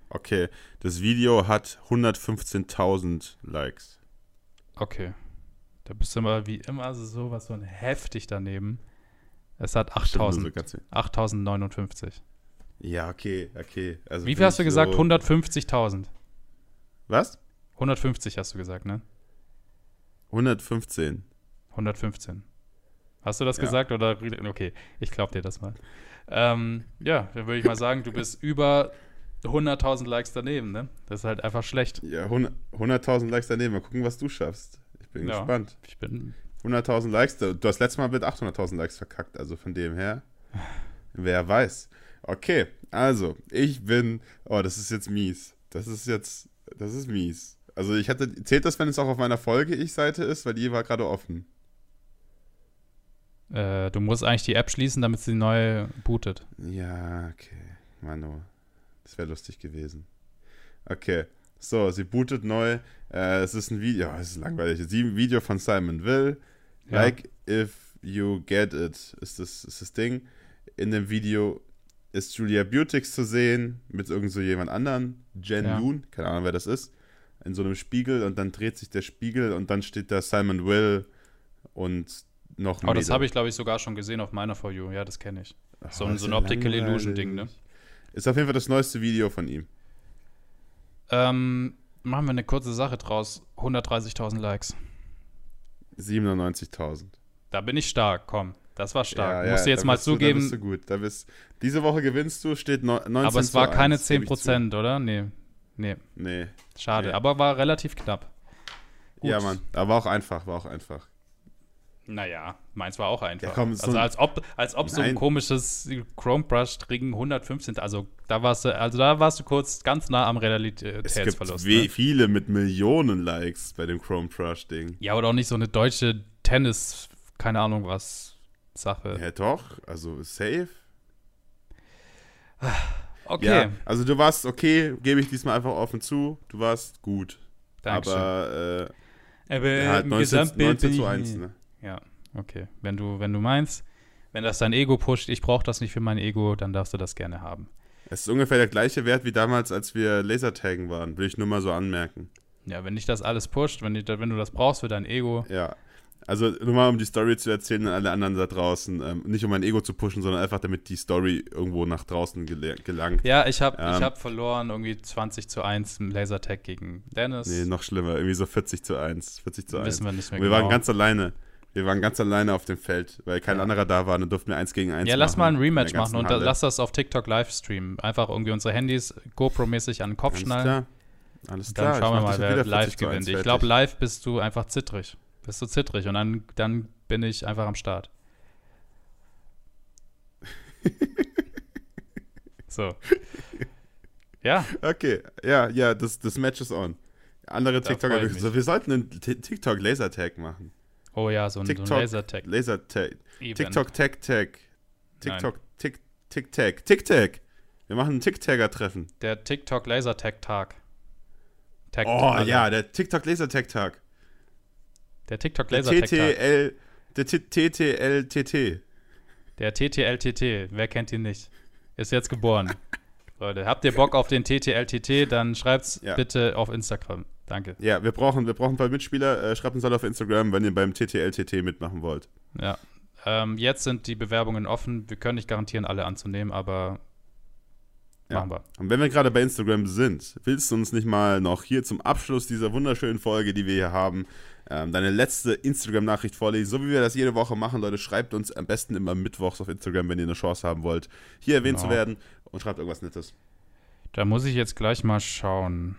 Okay, das Video hat 115.000 Likes. Okay. Da bist du immer wie immer so was von heftig daneben. Es hat 8000. 8059. Ja, okay, okay. Also wie viel hast du gesagt? So 150.000. Was? 150 hast du gesagt, ne? 115. 115. Hast du das ja. gesagt oder? Okay, ich glaub dir das mal. Ähm, ja, dann würde ich mal sagen, du bist [LAUGHS] über 100.000 Likes daneben, ne? Das ist halt einfach schlecht. Ja, 100.000 Likes daneben. Mal gucken, was du schaffst. Ich bin ja, gespannt. Ich bin. 100.000 Likes. Du hast letztes Mal mit 800.000 Likes verkackt, also von dem her. Wer weiß. Okay, also, ich bin. Oh, das ist jetzt mies. Das ist jetzt. Das ist mies. Also, ich hatte. Zählt das, wenn es auch auf meiner Folge-Ich-Seite ist? Weil die war gerade offen. Äh, du musst eigentlich die App schließen, damit sie neu bootet. Ja, okay. Mano. Das wäre lustig gewesen. Okay. So, sie bootet neu. Äh, es ist ein Video. Oh, es ist langweilig. Es ist ein Video von Simon Will. Ja. Like if you get it, ist das, ist das Ding. In dem Video ist Julia Butix zu sehen mit irgend so jemand anderen. Jen ja. Yoon, keine Ahnung, wer das ist. In so einem Spiegel und dann dreht sich der Spiegel und dann steht da Simon Will und noch ein Aber das habe ich, glaube ich, sogar schon gesehen auf meiner For You. Ja, das kenne ich. Ach, so, so ein Optical Illusion-Ding, ne? Ist auf jeden Fall das neueste Video von ihm. Ähm, machen wir eine kurze Sache draus. 130.000 Likes. 97.000. Da bin ich stark, komm. Das war stark. Ja, Musst ja, du jetzt mal zugeben. Du, da bist du gut. Da bist, diese Woche gewinnst du, steht 19 Aber es war keine 10%, oder? Nee. Nee. Nee. Schade, nee. aber war relativ knapp. Gut. Ja, Mann. Aber war auch einfach, war auch einfach. Naja, meins war auch einfach. Ja, komm, also so als ob, als ob so ein komisches Chrome Brush Ring 115, also da warst du, also da warst du kurz ganz nah am Realitätsverlust. Es gibt ne? viele mit Millionen Likes bei dem Chrome Brush Ding. Ja, aber auch nicht so eine deutsche Tennis, keine Ahnung was, Sache. Ja, doch, also safe. Okay. Ja, also du warst okay, gebe ich diesmal einfach offen zu, du warst gut. Dankeschön. Aber, äh, aber ja, 19, 19 zu 1, ne? Ja, okay. Wenn du, wenn du meinst, wenn das dein Ego pusht, ich brauche das nicht für mein Ego, dann darfst du das gerne haben. Es ist ungefähr der gleiche Wert wie damals, als wir Lasertaggen waren, will ich nur mal so anmerken. Ja, wenn dich das alles pusht, wenn, die, wenn du das brauchst für dein Ego. Ja. Also nur mal, um die Story zu erzählen an alle anderen da draußen. Ähm, nicht um mein Ego zu pushen, sondern einfach, damit die Story irgendwo nach draußen gel gelangt. Ja, ich habe ähm, hab verloren, irgendwie 20 zu 1 im Lasertag gegen Dennis. Nee, noch schlimmer, irgendwie so 40 zu 1. 40 zu 1. Wissen wir nicht mehr wir genau. Wir waren ganz alleine. Wir waren ganz alleine auf dem Feld, weil kein ja. anderer da war und durften wir eins gegen eins Ja, lass mal ein Rematch machen und da, lass das auf TikTok live streamen. Einfach irgendwie unsere Handys GoPro-mäßig an den Kopf Alles schnallen. Klar. Alles klar. Dann schauen wir mal, wer live gewinnt. Ich glaube, live bist du einfach zittrig. Bist du zittrig und dann, dann bin ich einfach am Start. [LAUGHS] so. Ja. Okay, ja, ja, das, das Match ist on. Andere TikToker, so, wir sollten einen TikTok-Laser-Tag machen. Oh ja, so ein, TikTok, so ein Lasertag. Lasertag. TikTok Tag Tag. TikTok Tick Tick Tag. Tick Tag. Wir machen ein Tick-Tagger-Treffen. Der TikTok Lasertag-Tag. Tag oh also. ja, der TikTok Lasertag-Tag. Der TikTok Lasertag-Tag. TTL, der TTLTT. Der TTLTT, wer kennt ihn nicht? Ist jetzt geboren. [LAUGHS] Leute, habt ihr Bock auf den TTLTT, dann schreibt's ja. bitte auf Instagram. Danke. Ja, wir brauchen, wir brauchen ein paar Mitspieler. Äh, schreibt uns alle auf Instagram, wenn ihr beim TTLTT mitmachen wollt. Ja. Ähm, jetzt sind die Bewerbungen offen. Wir können nicht garantieren, alle anzunehmen, aber ja. machen wir. Und wenn wir gerade bei Instagram sind, willst du uns nicht mal noch hier zum Abschluss dieser wunderschönen Folge, die wir hier haben, ähm, deine letzte Instagram-Nachricht vorlesen, so wie wir das jede Woche machen, Leute, schreibt uns am besten immer mittwochs auf Instagram, wenn ihr eine Chance haben wollt, hier erwähnt genau. zu werden und schreibt irgendwas Nettes. Da muss ich jetzt gleich mal schauen.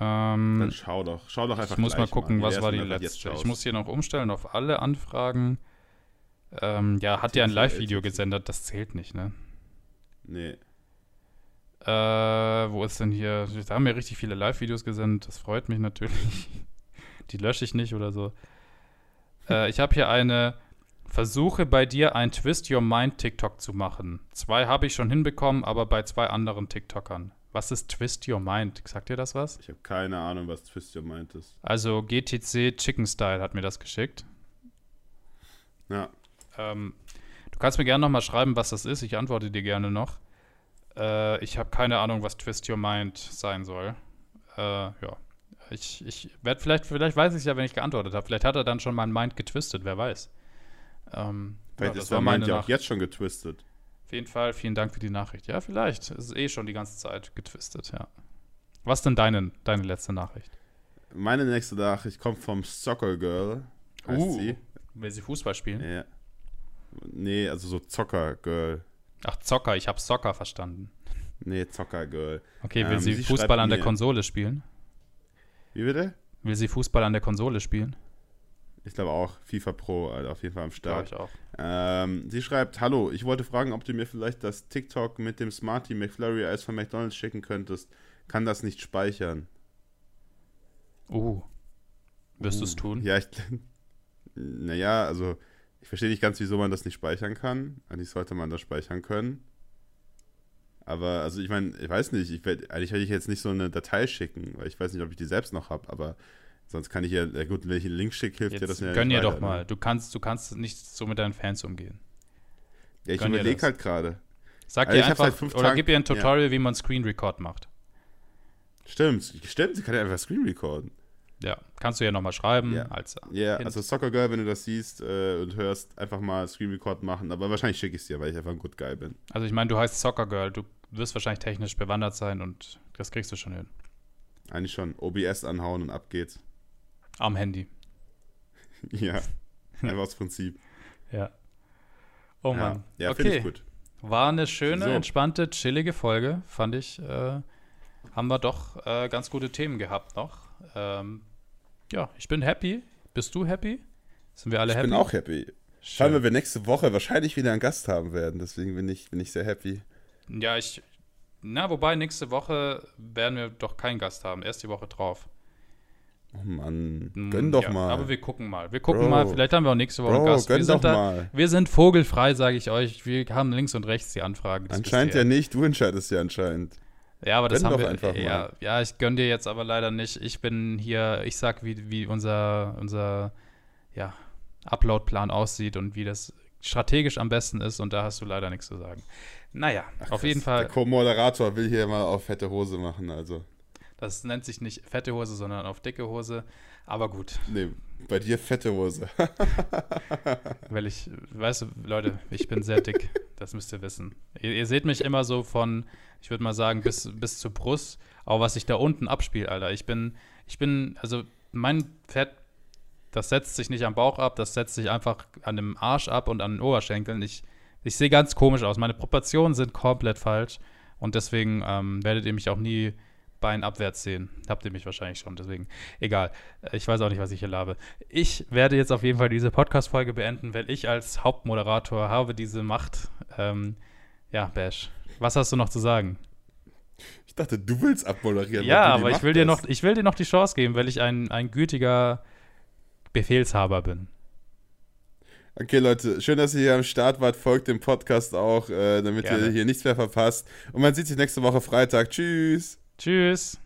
Ähm, Dann schau doch, schau doch einfach Ich muss mal gucken, mal. was war die letzte. Ich muss hier noch umstellen auf alle Anfragen. Ähm, ja, hat ja ein Live-Video gesendet, das zählt nicht, ne? Nee. Äh, wo ist denn hier? Da haben ja richtig viele Live-Videos gesendet, das freut mich natürlich. Die lösche ich nicht oder so. Äh, ich habe hier eine Versuche bei dir ein Twist Your Mind TikTok zu machen. Zwei habe ich schon hinbekommen, aber bei zwei anderen TikTokern. Was ist Twist Your Mind? Sagt dir das was? Ich habe keine Ahnung, was Twist Your Mind ist. Also GTC Chicken Style hat mir das geschickt. Ja. Ähm, du kannst mir gerne nochmal schreiben, was das ist. Ich antworte dir gerne noch. Äh, ich habe keine Ahnung, was Twist Your Mind sein soll. Äh, ja. Ich, ich werde vielleicht, vielleicht weiß ich es ja, wenn ich geantwortet habe. Vielleicht hat er dann schon mein Mind getwistet, wer weiß. Ähm, vielleicht ja, ist mein Mind ja auch jetzt schon getwistet. Auf jeden Fall, vielen Dank für die Nachricht. Ja, vielleicht. Es ist eh schon die ganze Zeit getwistet, ja. Was denn deine, deine letzte Nachricht? Meine nächste Nachricht kommt vom Soccer Girl. Heißt uh, sie. Will sie Fußball spielen? Ja. Nee, also so Zocker Girl. Ach, Zocker, ich habe Soccer verstanden. Nee, Zocker Girl. Okay, will ähm, sie, sie Fußball an der Konsole spielen? Wie bitte? Will sie Fußball an der Konsole spielen? Ich glaube auch. FIFA Pro, also auf jeden Fall am Start. ich auch. Ähm, sie schreibt: Hallo, ich wollte fragen, ob du mir vielleicht das TikTok mit dem Smarty McFlurry Eis von McDonalds schicken könntest. Kann das nicht speichern. Uh. Wirst uh. du es tun? Ja, ich. [LAUGHS] Naja, also. Ich verstehe nicht ganz, wieso man das nicht speichern kann. Eigentlich sollte man das speichern können. Aber, also ich meine, ich weiß nicht, ich werd, eigentlich werde ich jetzt nicht so eine Datei schicken, weil ich weiß nicht, ob ich die selbst noch habe, aber sonst kann ich ja, ja gut, wenn ich einen Link schicke, hilft ja das mir Gönn dir doch mal, ne? du kannst, du kannst nicht so mit deinen Fans umgehen. Ja, ich überlege halt gerade. Sag also dir einfach, oder Tagen, gib ihr ein Tutorial, ja. wie man Screen Record macht. Stimmt, stimmt, sie kann ja einfach Screen recorden. Ja, kannst du ja nochmal schreiben. Ja, als ja also Soccer Girl, wenn du das siehst äh, und hörst, einfach mal Screen Record machen. Aber wahrscheinlich schicke ich es dir, weil ich einfach ein gut Guy bin. Also ich meine, du heißt Soccer Girl, du wirst wahrscheinlich technisch bewandert sein und das kriegst du schon hin. Eigentlich schon. OBS anhauen und ab geht's. Am Handy. [LAUGHS] ja, einfach aus Prinzip. Ja. Oh Mann. Ja, ja okay. finde ich gut. War eine schöne, so. entspannte, chillige Folge, fand ich. Äh, haben wir doch äh, ganz gute Themen gehabt noch. Ähm, ja, ich bin happy. Bist du happy? Sind wir alle ich happy? Ich bin auch happy. Schön. Schauen wir, wir nächste Woche wahrscheinlich wieder einen Gast haben werden. Deswegen bin ich, bin ich sehr happy. Ja, ich. Na, wobei nächste Woche werden wir doch keinen Gast haben. Erst die Woche drauf. Oh Mann, hm, gönn doch ja, mal. Aber wir gucken mal. Wir gucken Bro. mal. Vielleicht haben wir auch nächste Woche Bro, einen Gast. Gönn wir sind doch da, mal. Wir sind vogelfrei, sage ich euch. Wir haben links und rechts die Anfragen. Anscheinend ja nicht. Du entscheidest ja anscheinend. Ja, aber das gönn haben wir einfach ja, mal. ja, ich gönn dir jetzt aber leider nicht. Ich bin hier, ich sag, wie, wie unser, unser ja, Upload-Plan aussieht und wie das strategisch am besten ist und da hast du leider nichts zu sagen. Naja, Ach, auf jeden Fall. Der Co-Moderator will hier mal auf fette Hose machen, also. Das nennt sich nicht fette Hose, sondern auf dicke Hose. Aber gut. Nee, bei dir fette Hose. [LAUGHS] Weil ich, weißt du, Leute, ich bin sehr dick. Das müsst ihr wissen. Ihr, ihr seht mich immer so von, ich würde mal sagen, bis, bis zur Brust. Aber was sich da unten abspielt, Alter. Ich bin, ich bin, also mein Fett, das setzt sich nicht am Bauch ab, das setzt sich einfach an dem Arsch ab und an den Oberschenkeln. Ich ich sehe ganz komisch aus. Meine Proportionen sind komplett falsch. Und deswegen ähm, werdet ihr mich auch nie beinabwärts sehen. Habt ihr mich wahrscheinlich schon, deswegen egal. Ich weiß auch nicht, was ich hier labe. Ich werde jetzt auf jeden Fall diese Podcast-Folge beenden, weil ich als Hauptmoderator habe diese Macht. Ähm, ja, Bash, was hast du noch zu sagen? Ich dachte, du willst abmoderieren. Ja, aber ich will, dir noch, ich will dir noch die Chance geben, weil ich ein, ein gütiger Befehlshaber bin. Okay, Leute, schön, dass ihr hier am Start wart. Folgt dem Podcast auch, äh, damit Gerne. ihr hier nichts mehr verpasst. Und man sieht sich nächste Woche Freitag. Tschüss. Tschüss.